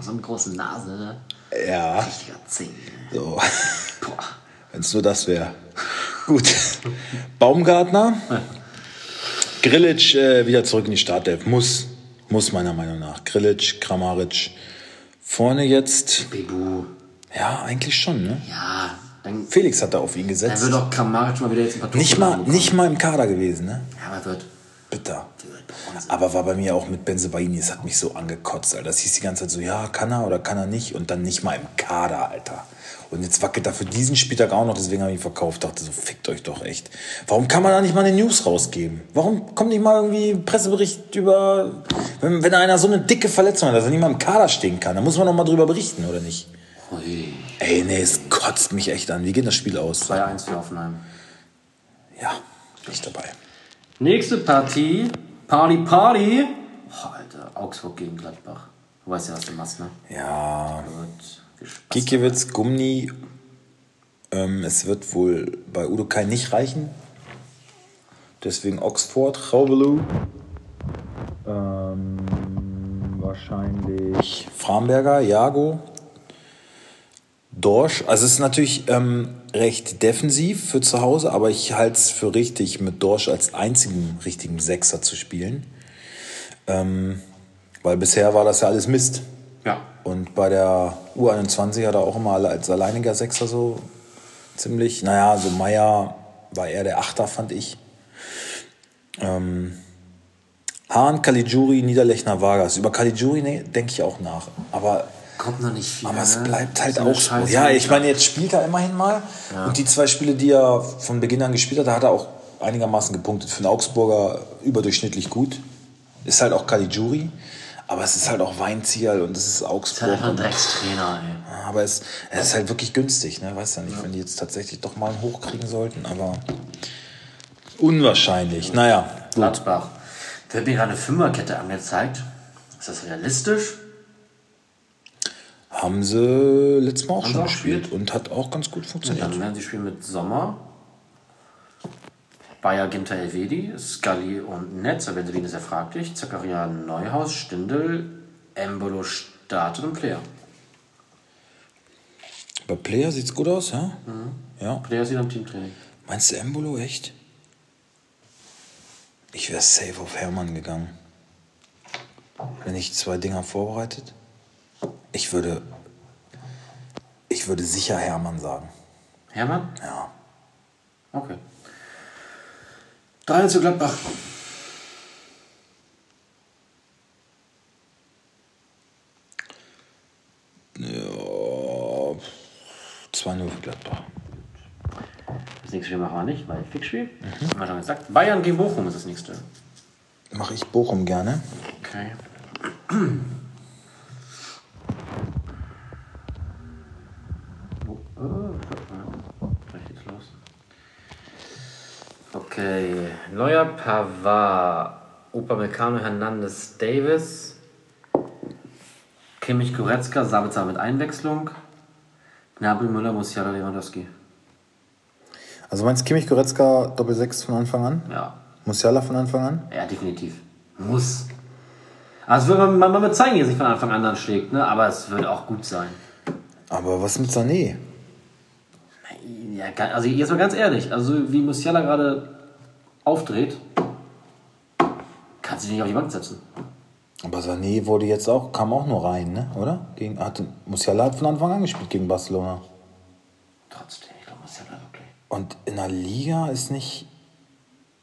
So eine große Nase. ne? Ja, Richtiger Zehn. so. Boah. Wenn es nur das wäre. Gut. Baumgartner. Grilic äh, wieder zurück in die Startelf. Muss. Muss meiner Meinung nach. Grilic, Kramaric. Vorne jetzt. Bebu. Ja, eigentlich schon, ne? Ja, dann, Felix hat da auf ihn dann gesetzt. wird auch Kramaric mal wieder jetzt ein paar Tore Nicht mal, bekommen. nicht mal im Kader gewesen, ne? Ja, aber wird. Bitter. wird. Aber war bei mir auch mit Benzebaini, es hat mich so angekotzt, Alter. Das hieß die ganze Zeit so, ja, kann er oder kann er nicht und dann nicht mal im Kader, Alter. Und jetzt wackelt er für diesen Spieltag auch noch, deswegen habe ich ihn verkauft. Dachte so, fickt euch doch echt. Warum kann man da nicht mal eine News rausgeben? Warum kommt nicht mal irgendwie ein Pressebericht über, wenn, wenn einer so eine dicke Verletzung hat, dass er nicht mal im Kader stehen kann? Da muss man doch mal drüber berichten, oder nicht? Ui. Ey, nee, es kotzt mich echt an. Wie geht das Spiel aus? 2-1 für Hoffenheim. Ja, bin ich dabei. Nächste Partie. Party, Party. Oh, Alter, Augsburg gegen Gladbach. Du weißt ja, was du machst, ne? Ja. Gikiewicz, Gumni. Ähm, es wird wohl bei Udo Kai nicht reichen. Deswegen Oxford, Raubelu. Ähm, wahrscheinlich Framberger, Jago. Dorsch. Also es ist natürlich ähm, recht defensiv für zu Hause, aber ich halte es für richtig, mit Dorsch als einzigen richtigen Sechser zu spielen. Ähm, weil bisher war das ja alles Mist. Ja. Und bei der U21 hat er auch immer als alleiniger Sechser so ziemlich. Naja, so Meier war eher der Achter, fand ich. Ähm, Hahn, Caligiuri, Niederlechner, Vargas. Über Caligiuri nee, denke ich auch nach. Aber, Kommt noch nicht viel. aber es ne? bleibt halt auch so. Scheiße. Ja, ich meine, jetzt spielt er immerhin mal. Ja. Und die zwei Spiele, die er von Beginn an gespielt hat, da hat er auch einigermaßen gepunktet. Für einen Augsburger überdurchschnittlich gut. Ist halt auch Caligiuri. Aber es ist halt auch Weinzierl und es ist Ist halt Augsburg. einfach ein Dreckstrainer, ey. aber es, es ist halt wirklich günstig, ne? Weiß ja nicht, wenn die jetzt tatsächlich doch mal einen hochkriegen sollten, aber unwahrscheinlich. Naja, gut. Gladbach. Wird mir gerade eine Fünferkette angezeigt. Ist das realistisch? Haben sie letztes Mal auch Haben sie schon gespielt und hat auch ganz gut funktioniert. Dann werden sie spielen mit Sommer, Bayer Ginter Elvedi, Scully und Netz. Aber Berlin ist ja fraglich. Zakaria Neuhaus, Stindel, Embolo startet und Player. Bei Player sieht's gut aus, ja? Ja. Player wieder im Teamtraining. Meinst du Embolo echt? Ich wäre safe auf Hermann gegangen. Wenn ich zwei Dinger vorbereitet. Ich würde. Ich würde sicher Hermann sagen. Hermann? Ja. Okay. 3 zu Gladbach. Ja. 2-0 für Gladbach. Das nächste Spiel machen wir nicht, weil Fixspiel. Haben wir schon gesagt. Bayern gegen Bochum ist das nächste. Mache ich Bochum gerne. Okay. Oh, oh, gleich geht's los. Okay, neuer Pavard, Upamecano, Hernandez, Davis, Kimmich, Goretzka, Sabitzer mit Einwechslung, Gnabry, Müller, Musiala, Lewandowski. Also meinst du Kimmich Goretzka Doppel 6 von Anfang an? Ja, Musiala von Anfang an? ja, definitiv. Muss. Also würde man, man, man wird zeigen, wie er sich von Anfang an dann schlägt, ne? aber es würde auch gut sein. Aber was mit Sané? Ja, also jetzt mal ganz ehrlich, also wie Musiala gerade aufdreht, kannst du dich nicht auf die Bank setzen. Aber Sané wurde jetzt auch, kam auch nur rein, ne? Oder? Gegen, hatte, Musiala hat von Anfang an gespielt gegen Barcelona. Trotzdem, ich glaube Musiala wirklich. Und in der Liga ist nicht.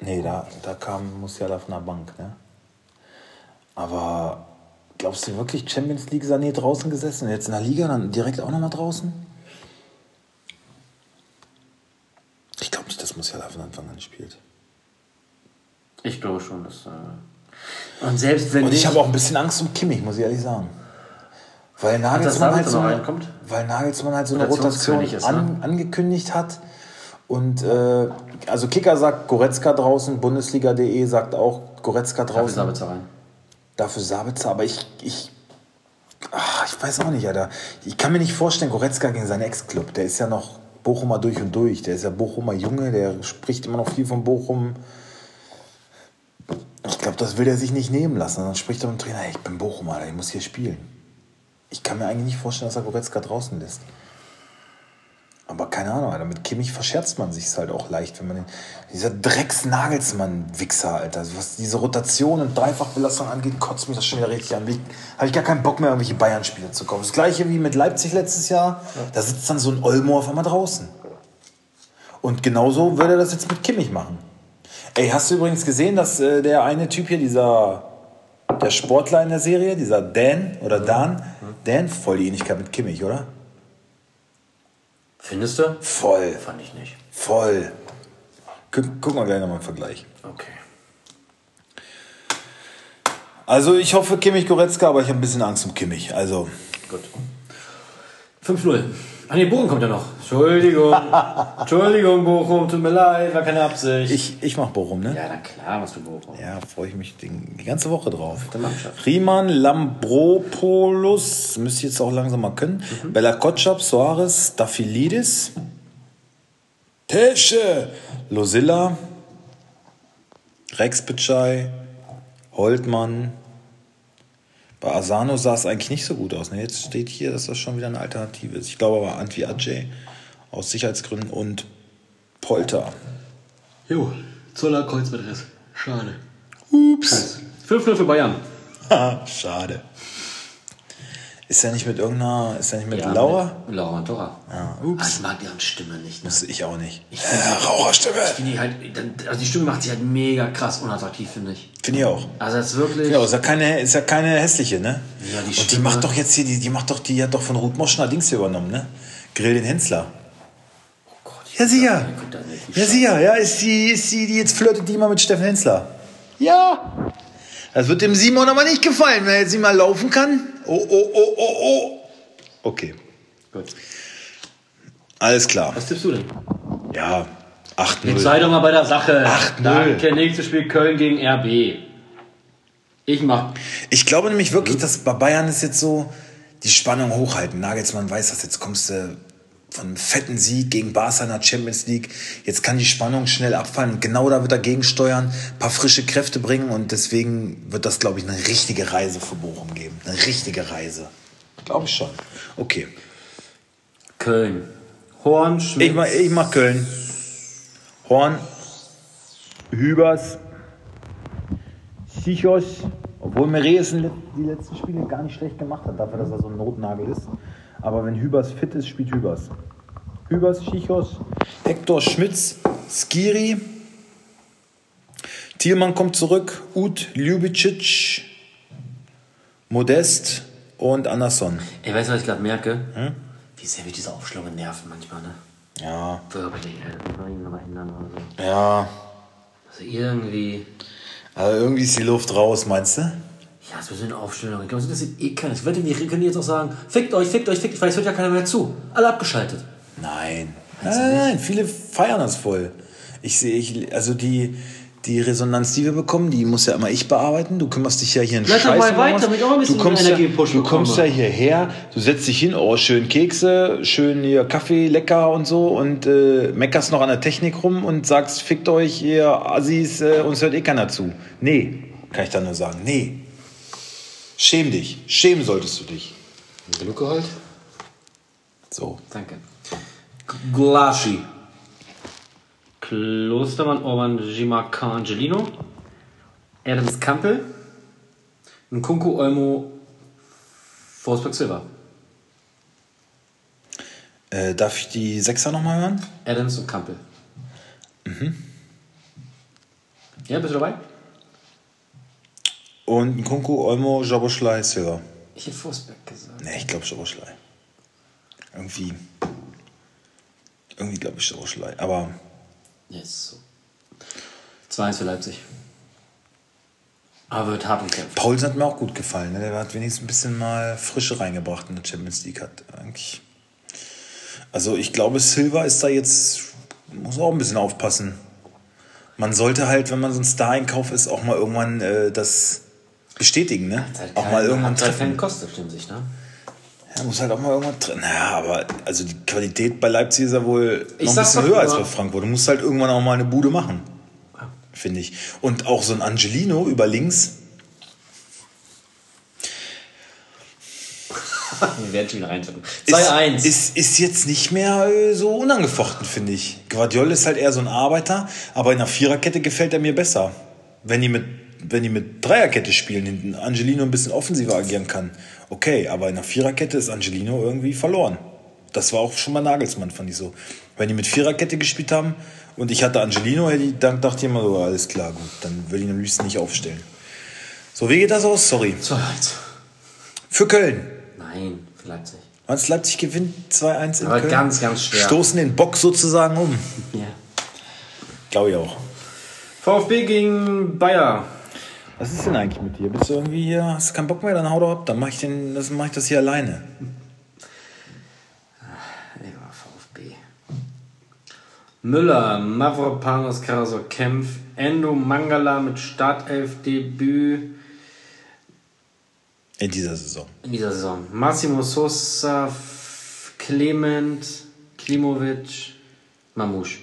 Nee, da, da kam Musiala von der Bank, ne? Aber glaubst du wirklich Champions League Sané draußen gesessen und jetzt in der Liga dann direkt auch nochmal draußen? Ich glaube nicht, dass Musiala von Anfang an spielt. Ich glaube schon, dass. Äh und selbst wenn Und ich habe auch ein bisschen Angst um Kimmich, muss ich ehrlich sagen. Weil Nagelsmann, halt so noch eine, Bundesliga.de sagt auch Goretzka dafür draußen. Sabitzer rein. Dafür Sabitzer, aber ich, ich, ach, ich weiß auch nicht, Alter. Ich kann mir nicht vorstellen, Goretzka gegen seinen Ex-Club. Der ist ja noch Bochumer durch und durch. Der ist ja Bochumer Junge, der spricht immer noch viel von Bochum. Ich glaube, das will er sich nicht nehmen lassen. Dann spricht er mit dem Trainer, hey, ich bin Bochumer, ich muss hier spielen. Ich kann mir eigentlich nicht vorstellen, dass er Goretzka draußen lässt. Aber keine Ahnung, Alter, mit Kimmich verscherzt man sich halt auch leicht, wenn man den, dieser Drecks-Nagelsmann-Wichser, Alter, also was diese Rotation und Dreifachbelastung angeht, kotzt mich das schon wieder richtig an. Habe ich gar keinen Bock mehr, irgendwelche Bayern-Spieler zu kaufen. Das gleiche wie mit Leipzig letztes Jahr, da sitzt dann so ein Olmo auf einmal draußen. Und genauso würde er das jetzt mit Kimmich machen. Ey, hast du übrigens gesehen, dass äh, der eine Typ hier, dieser, der Sportler in der Serie, dieser Dan oder Dan, Dan, voll die Ähnlichkeit mit Kimmich, oder? Findest du? Voll. Fand ich nicht. Voll. Guck, gucken wir gleich nochmal im Vergleich. Okay. Also ich hoffe Kimmich Goretzka, aber ich habe ein bisschen Angst um Kimmich. Also Gut. 5-0. Ach nee, Bochum kommt ja noch. Entschuldigung. *laughs* Entschuldigung, Bochum, tut mir leid, war keine Absicht. ich, ich mach Bochum, ne? ja, na klar, was du Bochum. Ja, freue ich mich den, die ganze Woche drauf. Der Mannschaft. Riemann, Lambropoulos, müsste ich jetzt auch langsam mal können. Bella Kotschap, Soares, Daphilidis, Tesche, Losilla, Rex Bitschei, Holtmann. Bei Asano sah es eigentlich nicht so gut aus. Ne? Jetzt steht hier, dass das schon wieder eine Alternative ist. Ich glaube aber Antwi Ajay aus Sicherheitsgründen und Polter. Jo, Zoller Kreuzbandriss. Schade. Ups. 5-0 für Bayern. Ha, *laughs* Schade. Ist er nicht mit irgendeiner, ist er nicht mit Laura? Mit Laura Mantora. Ja, Ah, ups. Ich mag deren Stimme nicht. Ne? Ich auch nicht. Ich finde Ja, Raucherstimme. die, die halt, also die Stimme macht sie halt mega krass unattraktiv, finde ich. Finde ich auch. Also das ist wirklich. Ja, ist ja keine, ist ja keine hässliche, ne? Ja, die Und die Stimme- macht doch jetzt hier, die, die macht doch, die hat doch von Ruth Moschner Dings hier übernommen, ne? Grill den Hensler. Oh Gott, Ja, sicher. Ja, sicher. Ja, ist die, ist die, die jetzt flirtet die immer mit Steffen Hensler. Ja. Das wird dem Simon aber nicht gefallen, wenn er jetzt nicht mal laufen kann. Oh, oh, oh, oh, oh. Okay. Gut. Alles klar. Was tippst du denn? Ja. 8-0. Jetzt sei doch mal bei der Sache. 8-0. Danke, nächstes Spiel Köln gegen RB. Ich mach. Ich glaube nämlich wirklich, dass bei Bayern ist jetzt so die Spannung hochhalten. Nagelsmann weiß das, jetzt kommst du von einem fetten Sieg gegen der Champions League. Jetzt kann die Spannung schnell abfallen. Genau da wird er gegensteuern, ein paar frische Kräfte bringen und deswegen wird das, glaube ich, eine richtige Reise für Bochum geben. Eine richtige Reise. Glaube ich schon. Okay. Köln. Horn, Schmidt. Ich mach, ich mach Köln. Horn, Hübers, Sichos, obwohl Merees die letzten Spiele gar nicht schlecht gemacht hat, dafür, dass er so ein Notnagel ist. Aber wenn Hübers fit ist, spielt Hübers. Hübers, Sichos, Hector Schmitz, Skiri, Thielmann kommt zurück, Ud, Ljubicic, Modest und Andersson. Ey, weißt du, was ich gerade merke? Hm? Wie sehr wir diese Aufschläge nerven manchmal, ne? Ja, Wirklich, so. ja. Also irgendwie. Aber irgendwie ist die Luft raus, meinst du? Ja, es wird eine Aufstellung. Ich glaube, das interessiert eh keiner. Ich wette, wir können jetzt auch sagen, fickt euch, fickt euch, fickt euch, weil es hört ja keiner mehr zu. Alle abgeschaltet. Nein. Nein, nein, viele feiern das voll. Ich sehe, ich, also die, die Resonanz, die wir bekommen, die muss ja immer ich bearbeiten. Du kümmerst dich ja hier in Bleib doch mal weiter, damit auch ein bisschen du kommst ja, Du kommst ja hierher, du setzt dich hin, oh, schön Kekse, schön hier Kaffee, lecker und so und äh, meckerst noch an der Technik rum und sagst, fickt euch, ihr Assis, äh, uns hört eh keiner zu. Nee, kann ich da nur sagen. Nee. Schäm dich. Schämen solltest du dich. Genug geholt? So. Danke. Glaschi. Klostermann, Orban, Gimaka, Angelino. Adams Kampel. Nkunku, Olmo, Forsberg, Silva. Äh, darf ich die Sechser nochmal hören? Adams und Kampel. Ja, bist du dabei? Und Kunku, Olmo, Jaboschlei, Silver. Ich hätte Forsberg gesagt. Ne, ich glaube Jaboschlei. Irgendwie. Irgendwie glaube ich Jaboschlei. Aber Yes. so. 2-1 für Leipzig. Aber wird hart umkämpft. Paulsen hat mir auch gut gefallen. Ne? Der hat wenigstens ein bisschen mal Frische reingebracht in der Champions League. Hat eigentlich. Also ich glaube, Silva ist da jetzt. Muss auch ein bisschen aufpassen. Man sollte halt, wenn man so ein Star-Einkauf ist, auch mal irgendwann äh, das bestätigen, ne? Halt Auch mal irgendwann hat halt treffen. keinen Kosten, stimmt sich, ne? Ja, muss halt auch mal irgendwann drin. Naja, aber also die Qualität bei Leipzig ist ja wohl Ich noch ein bisschen höher als bei Frankfurt. Du musst halt irgendwann auch mal eine Bude machen. Finde ich. Und auch so ein Angelino über links. *laughs* Wir werden schon wieder reintippen. Ist, 2-1. ist, ist jetzt nicht mehr äh, so unangefochten, finde ich. Guardiol ist halt eher so ein Arbeiter, aber in der Viererkette gefällt er mir besser. Wenn die mit, wenn die mit Dreierkette spielen, hinten Angelino ein bisschen offensiver agieren kann. Okay, aber in der Viererkette ist Angelino irgendwie verloren. Das war auch schon mal Nagelsmann, fand ich so. Wenn die mit Viererkette gespielt haben und ich hatte Angelino, dann dachte ich immer so, alles klar, gut, dann würde ich ihn am liebsten nicht aufstellen. So, wie geht das aus? Sorry. 2-1. Für Köln. Nein, für Leipzig. Du, Leipzig gewinnt 2-1 in Aber Köln? ganz, ganz schwer. Stoßen den Bock sozusagen um. Ja. Glaube ich auch. VfB gegen Bayer. Was ist denn eigentlich mit dir? Bist du irgendwie hier, hast du keinen Bock mehr? Dann hau doch ab. Dann mache ich, den- das- mach ich das hier alleine. Ja, VfB. Müller, Mavropanos, Karasor, Kempf, Endo, Mangala mit Startelf-Debüt In dieser Saison. in dieser Saison. Massimo Sosa, Clement, Klimovic, Mamouche.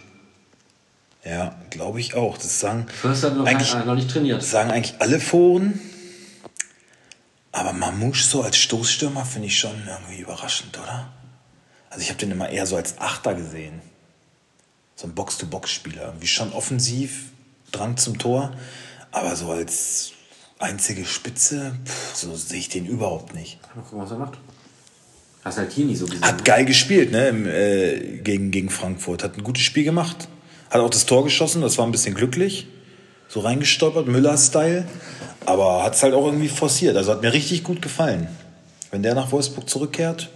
Ja, glaube ich auch. Das sagen, Förster hat noch, eigentlich, kein, noch nicht trainiert. sagen eigentlich alle Foren. Aber Mamouche so als Stoßstürmer finde ich schon irgendwie überraschend, oder? Also ich habe den immer eher so als Achter gesehen. So ein Box-to-Box-Spieler. Irgendwie schon offensiv, Drang zum Tor. Aber so als einzige Spitze, pff, so sehe ich den überhaupt nicht. Mal gucken, was er macht. Hast halt hier nie so gesehen. Hat geil gespielt, ne, im, äh, gegen, gegen Frankfurt. Hat ein gutes Spiel gemacht. Hat auch das Tor geschossen, das war ein bisschen glücklich. So reingestolpert, Müller-Style. Aber hat es halt auch irgendwie forciert. Also hat mir richtig gut gefallen. Wenn der nach Wolfsburg zurückkehrt,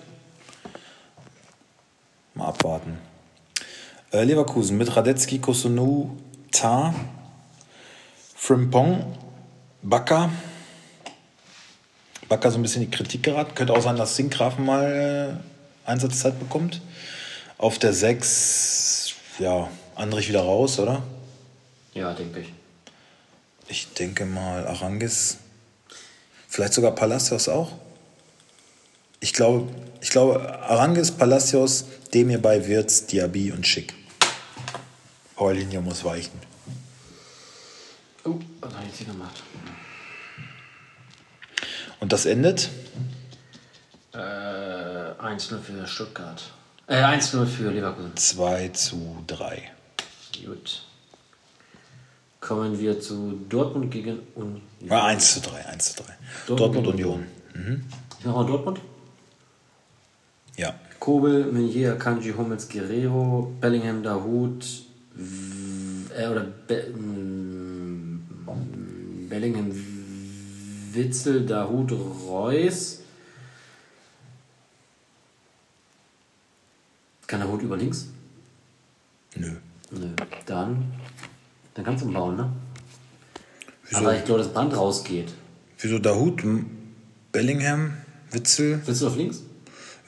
mal abwarten. Äh, Leverkusen mit Radetzky, Kosunu, Ta, Frimpong, Bakker. Bakker so ein bisschen in die Kritik geraten. Könnte auch sein, dass Sinkgrafen mal äh, Einsatzzeit bekommt. Auf der 6, ja, Andrich wieder raus, oder? Ja, denke ich. Ich denke mal Arangis. Vielleicht sogar Palacios auch. Ich glaube, ich glaube Arangis, Palacios, Demir bei Wirtz, Diaby und Schick. Paulinho muss weichen. Oh, was habe ich hier gemacht? Und das endet? Äh, 1-0 für Stuttgart. Äh, 1-0 für Leverkusen. 2 zu 3. Gut. Kommen wir zu Dortmund gegen Union. Ja, 1 zu 3, 1 zu 3. Dortmund Dortmund, Union. Ich mache mal Dortmund. Ja. Kobel, Meunier, Kanji, Hummels, Guerrero, Bellingham, Dahut, äh, oder Be m- Bellingham, Witzel, Dahut, Reus. Kann Dahut über links? Nö. Nö. Dann, dann kannst du umbauen, ne? Wieso, Aber ich glaube, das Band rausgeht. wieso Dahut, M- Bellingham, Witzel? Du auf links?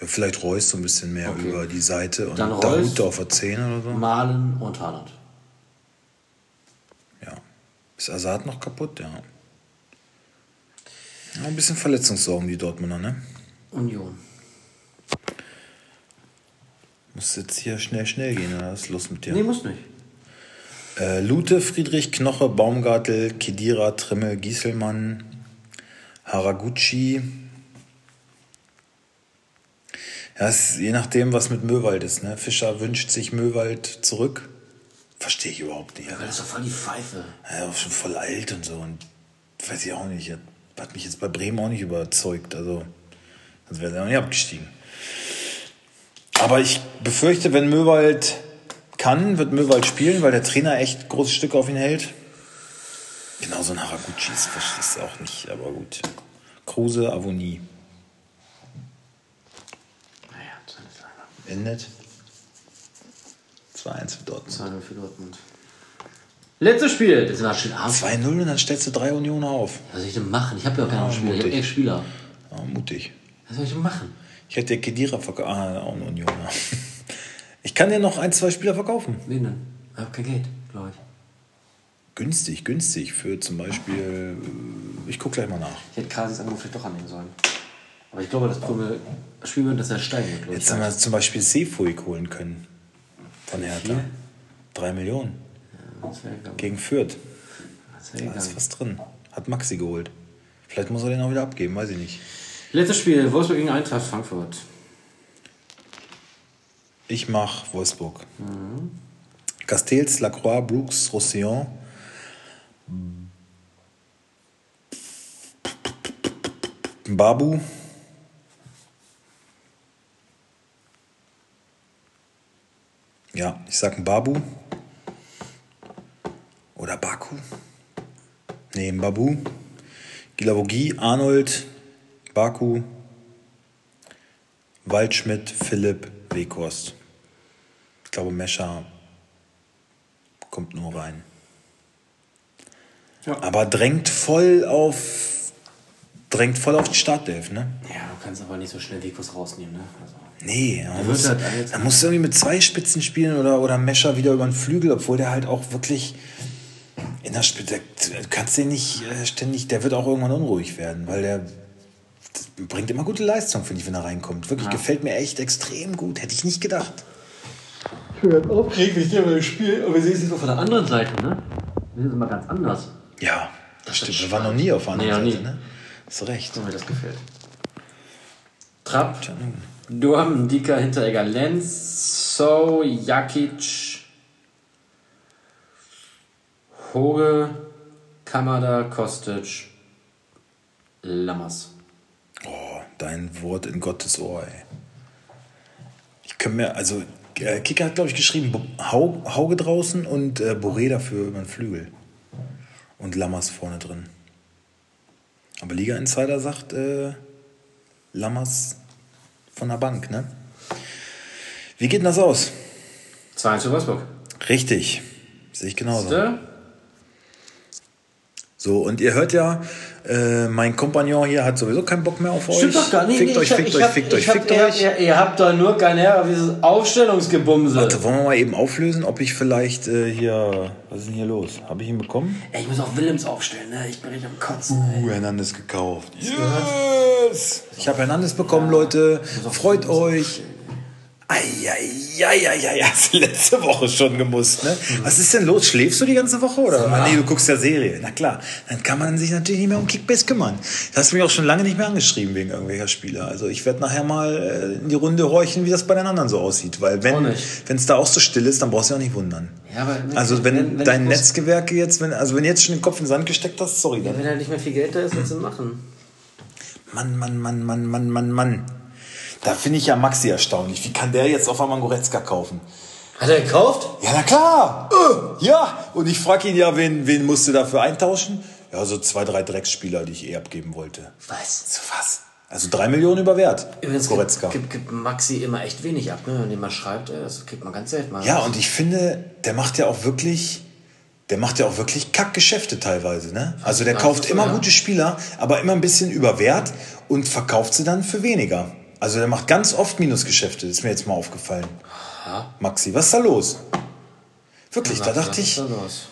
Ja, vielleicht Reus so ein bisschen mehr Okay. über die Seite und Dann. Dahut auf der 10 oder so. Malen und Haaland. Ja. Ist Assad noch kaputt? Ja. ja ein bisschen Verletzungssorgen, die Dortmunder, ne? Union. Muss jetzt hier schnell, schnell gehen, oder? Was ist los mit dir? Nee, muss nicht. Äh, Lute, Friedrich, Knoche, Baumgartel, Kedira, Trimmel, Gieselmann, Haraguchi. Ja, ist je nachdem, was mit Möwald ist. Ne? Fischer wünscht sich Möwald zurück. Verstehe ich überhaupt nicht. Weil das ist doch voll die Pfeife. Er ist schon voll alt und so. Und weiß ich auch nicht. Hat, hat mich jetzt bei Bremen auch nicht überzeugt. Also, sonst wäre er auch nicht abgestiegen. Aber ich befürchte, wenn Möwald kann, wird Möwald spielen, weil der Trainer echt große Stücke auf ihn hält. Genau so ein Haraguchi ist verstehst du auch nicht, aber gut. Kruse, Avonie. Naja, seine Kleine. Endet. 2-1 für Dortmund. 2-0 für Dortmund. Letztes Spiel. Das war schön abends. 2-0 und dann stellst du drei Unionen auf. Was soll ich denn machen? Ich habe ja auch keine Ja, Spieler. Ich habe elf Spieler. Ja, mutig. Was soll ich denn machen? Ich hätte dir Kedira verkauft. Ah, auch ein Unioner. *laughs* Ich kann dir noch ein, zwei Spieler verkaufen. Wen denn? Ich habe kein Geld, glaube ich. Günstig, günstig. Für zum Beispiel. äh, Ich guck gleich mal nach. Ich hätte Krasis Anruf vielleicht doch annehmen sollen. Aber ich glaube, das Probleme spielen wir, dass er steigen wird. Jetzt haben wir zum Beispiel Seefuig holen können. Von Hertha. viel? Drei Millionen. Das gegangen. Gegen Fürth. Das Da ist was drin. Hat Maxi geholt. Vielleicht muss er den auch wieder abgeben, weiß ich nicht. Letztes Spiel. Wolfsburg gegen Eintracht Frankfurt. Ich mach Wolfsburg. Castells, Lacroix, Brooks, Roussillon. Babu. Ja, ich sag Babu. Oder Baku. Nee, Babu. Gilavogi, Arnold, Baku, Waldschmidt, Philipp, Weghorst. Ich glaube, Mescher kommt nur rein. Ja. Aber drängt voll auf drängt voll auf die Startelf, ne? Ja, du kannst aber nicht so schnell Wegfuß rausnehmen, ne? Also, Nee, man muss, halt man muss irgendwie mit zwei Spitzen spielen oder, oder Mescher wieder über den Flügel, obwohl der halt auch wirklich in der Spitze, du kannst den nicht äh, ständig, der wird auch irgendwann unruhig werden, weil der bringt immer gute Leistung, finde ich, wenn er reinkommt. Wirklich, gefällt mir echt extrem gut, hätte ich nicht gedacht. Schön aufgeregt, wie ich dir das Spiel. Aber wir sehen es jetzt mal von der anderen Seite, ne? Wir sehen es immer ganz anders. Ja, das stimmt. Wir waren noch nie auf der Nee, anderen noch Seite, nie. ne? Hast recht. So mir das gefällt. Trapp, Durm, Dika, Hinteregger, Lenz, So, Jakic, Hoge, Kamada, Kostic, Lammers. Oh, dein Wort in Gottes Ohr, ey. Ich kann mir, also, äh, Kicker hat, glaube ich, geschrieben, Hau, Hauge draußen und äh, Boré dafür über den Flügel. Und Lammers vorne drin. Aber Liga Insider sagt, äh, Lammers von der Bank, ne? Wie geht denn das aus? 2 zu Wolfsburg. Richtig. Sehe ich genauso. Siehste? So, und ihr hört ja, äh, mein Kompagnon hier hat sowieso keinen Bock mehr auf euch. Stimmt doch gar nicht. Fickt Nee, euch, hab- fickt euch, hab- fickt euch, hab- fickt ihr, euch. Ihr, ihr habt doch nur keinen Ärger auf dieses Aufstellungsgebumse. Warte, wollen wir mal eben auflösen, ob ich vielleicht äh, hier. Was ist denn hier los? Habe ich ihn bekommen? Ey, ich muss auch Willems aufstellen, ne? Ich bin richtig am Kotzen. ey. Uh, Hernandez gekauft. Yes! Ich habe Hernandez bekommen, Leute. Freut euch. Eieieiei, hast du letzte Woche schon gemusst, ne? Was ist denn los? Schläfst du die ganze Woche oder? Ah, nee, du guckst ja Serie. Na klar, dann kann man sich natürlich nicht mehr um Kickbase kümmern. Du hast mich auch schon lange nicht mehr angeschrieben wegen irgendwelcher Spieler. Also ich werde nachher mal äh, in die Runde horchen, wie das bei den anderen so aussieht. Weil wenn es da auch so still ist, dann brauchst du dich auch nicht wundern. Ja, aber wenn- also wenn, wenn- wenn dein Netzgewerke jetzt, wenn, also wenn du jetzt schon den Kopf in den Sand gesteckt hast, sorry. Dann Wenn halt nicht mehr viel Geld da ist, was du machen? Mann, Mann, Mann, Mann, Mann, Mann, Mann. Da finde ich ja Maxi erstaunlich. Wie kann der jetzt auf einmal Goretzka kaufen? Hat er gekauft? Ja, na klar. Äh, ja. Und ich frage ihn ja, wen, wen musst du dafür eintauschen? Ja, so zwei, drei Drecksspieler, die ich eh abgeben wollte. Was? So was? Also drei Millionen über Wert. Übrigens Goretzka. gibt, gibt, gibt Maxi immer echt wenig ab, ne? Wenn jemand schreibt, ey, das kriegt man ganz selten mal. Ja, und ich finde, der macht ja auch wirklich, der macht ja auch wirklich Kackgeschäfte teilweise, ne? Also der Ja, kauft immer ja. gute Spieler, aber immer ein bisschen über Wert und verkauft sie dann für weniger. Also der macht ganz oft Minusgeschäfte, ist mir jetzt mal aufgefallen. Maxi, was ist da los? Wirklich, Ja, da dachte ich, da?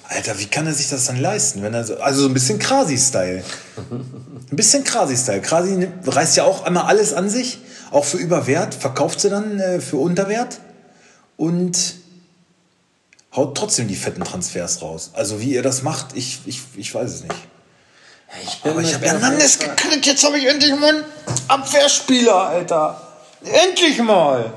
Alter, wie kann er sich das dann leisten? Wenn er so, also so ein bisschen Krasi-Style. Ein bisschen Krasi-Style. Krasi reißt ja auch einmal alles an sich, auch für Überwert, verkauft sie dann äh, für Unterwert und haut trotzdem die fetten Transfers raus. Also wie ihr das macht, ich, ich, ich weiß es nicht. Ich bin Aber ich habe Hernandez gekriegt, jetzt habe ich endlich mal einen Abwehrspieler, Alter. Endlich mal.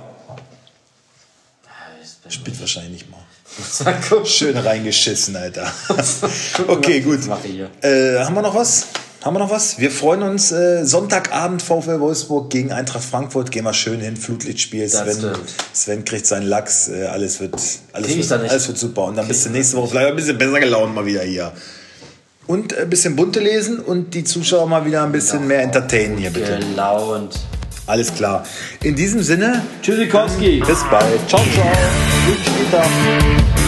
Spielt wahrscheinlich nicht mal. *laughs* Schön reingeschissen, Alter. *laughs* okay, gut. Äh, haben wir noch was? Haben wir noch was? Wir freuen uns. Äh, Sonntagabend VfL Wolfsburg gegen Eintracht Frankfurt. Gehen wir schön hin. Flutlichtspiel. Sven, stimmt. Sven kriegt seinen Lachs. Äh, alles, wird, alles, Krieg wird, alles wird super. Und dann bist du nächste Woche vielleicht ein bisschen besser gelaunt mal wieder hier. Und ein bisschen bunte lesen und die Zuschauer mal wieder ein bisschen mehr entertainen hier, bitte. Gelaunt. Alles klar. In diesem Sinne, Tschüssikowski. bis bald. Ciao, ciao. Guten Spieltag.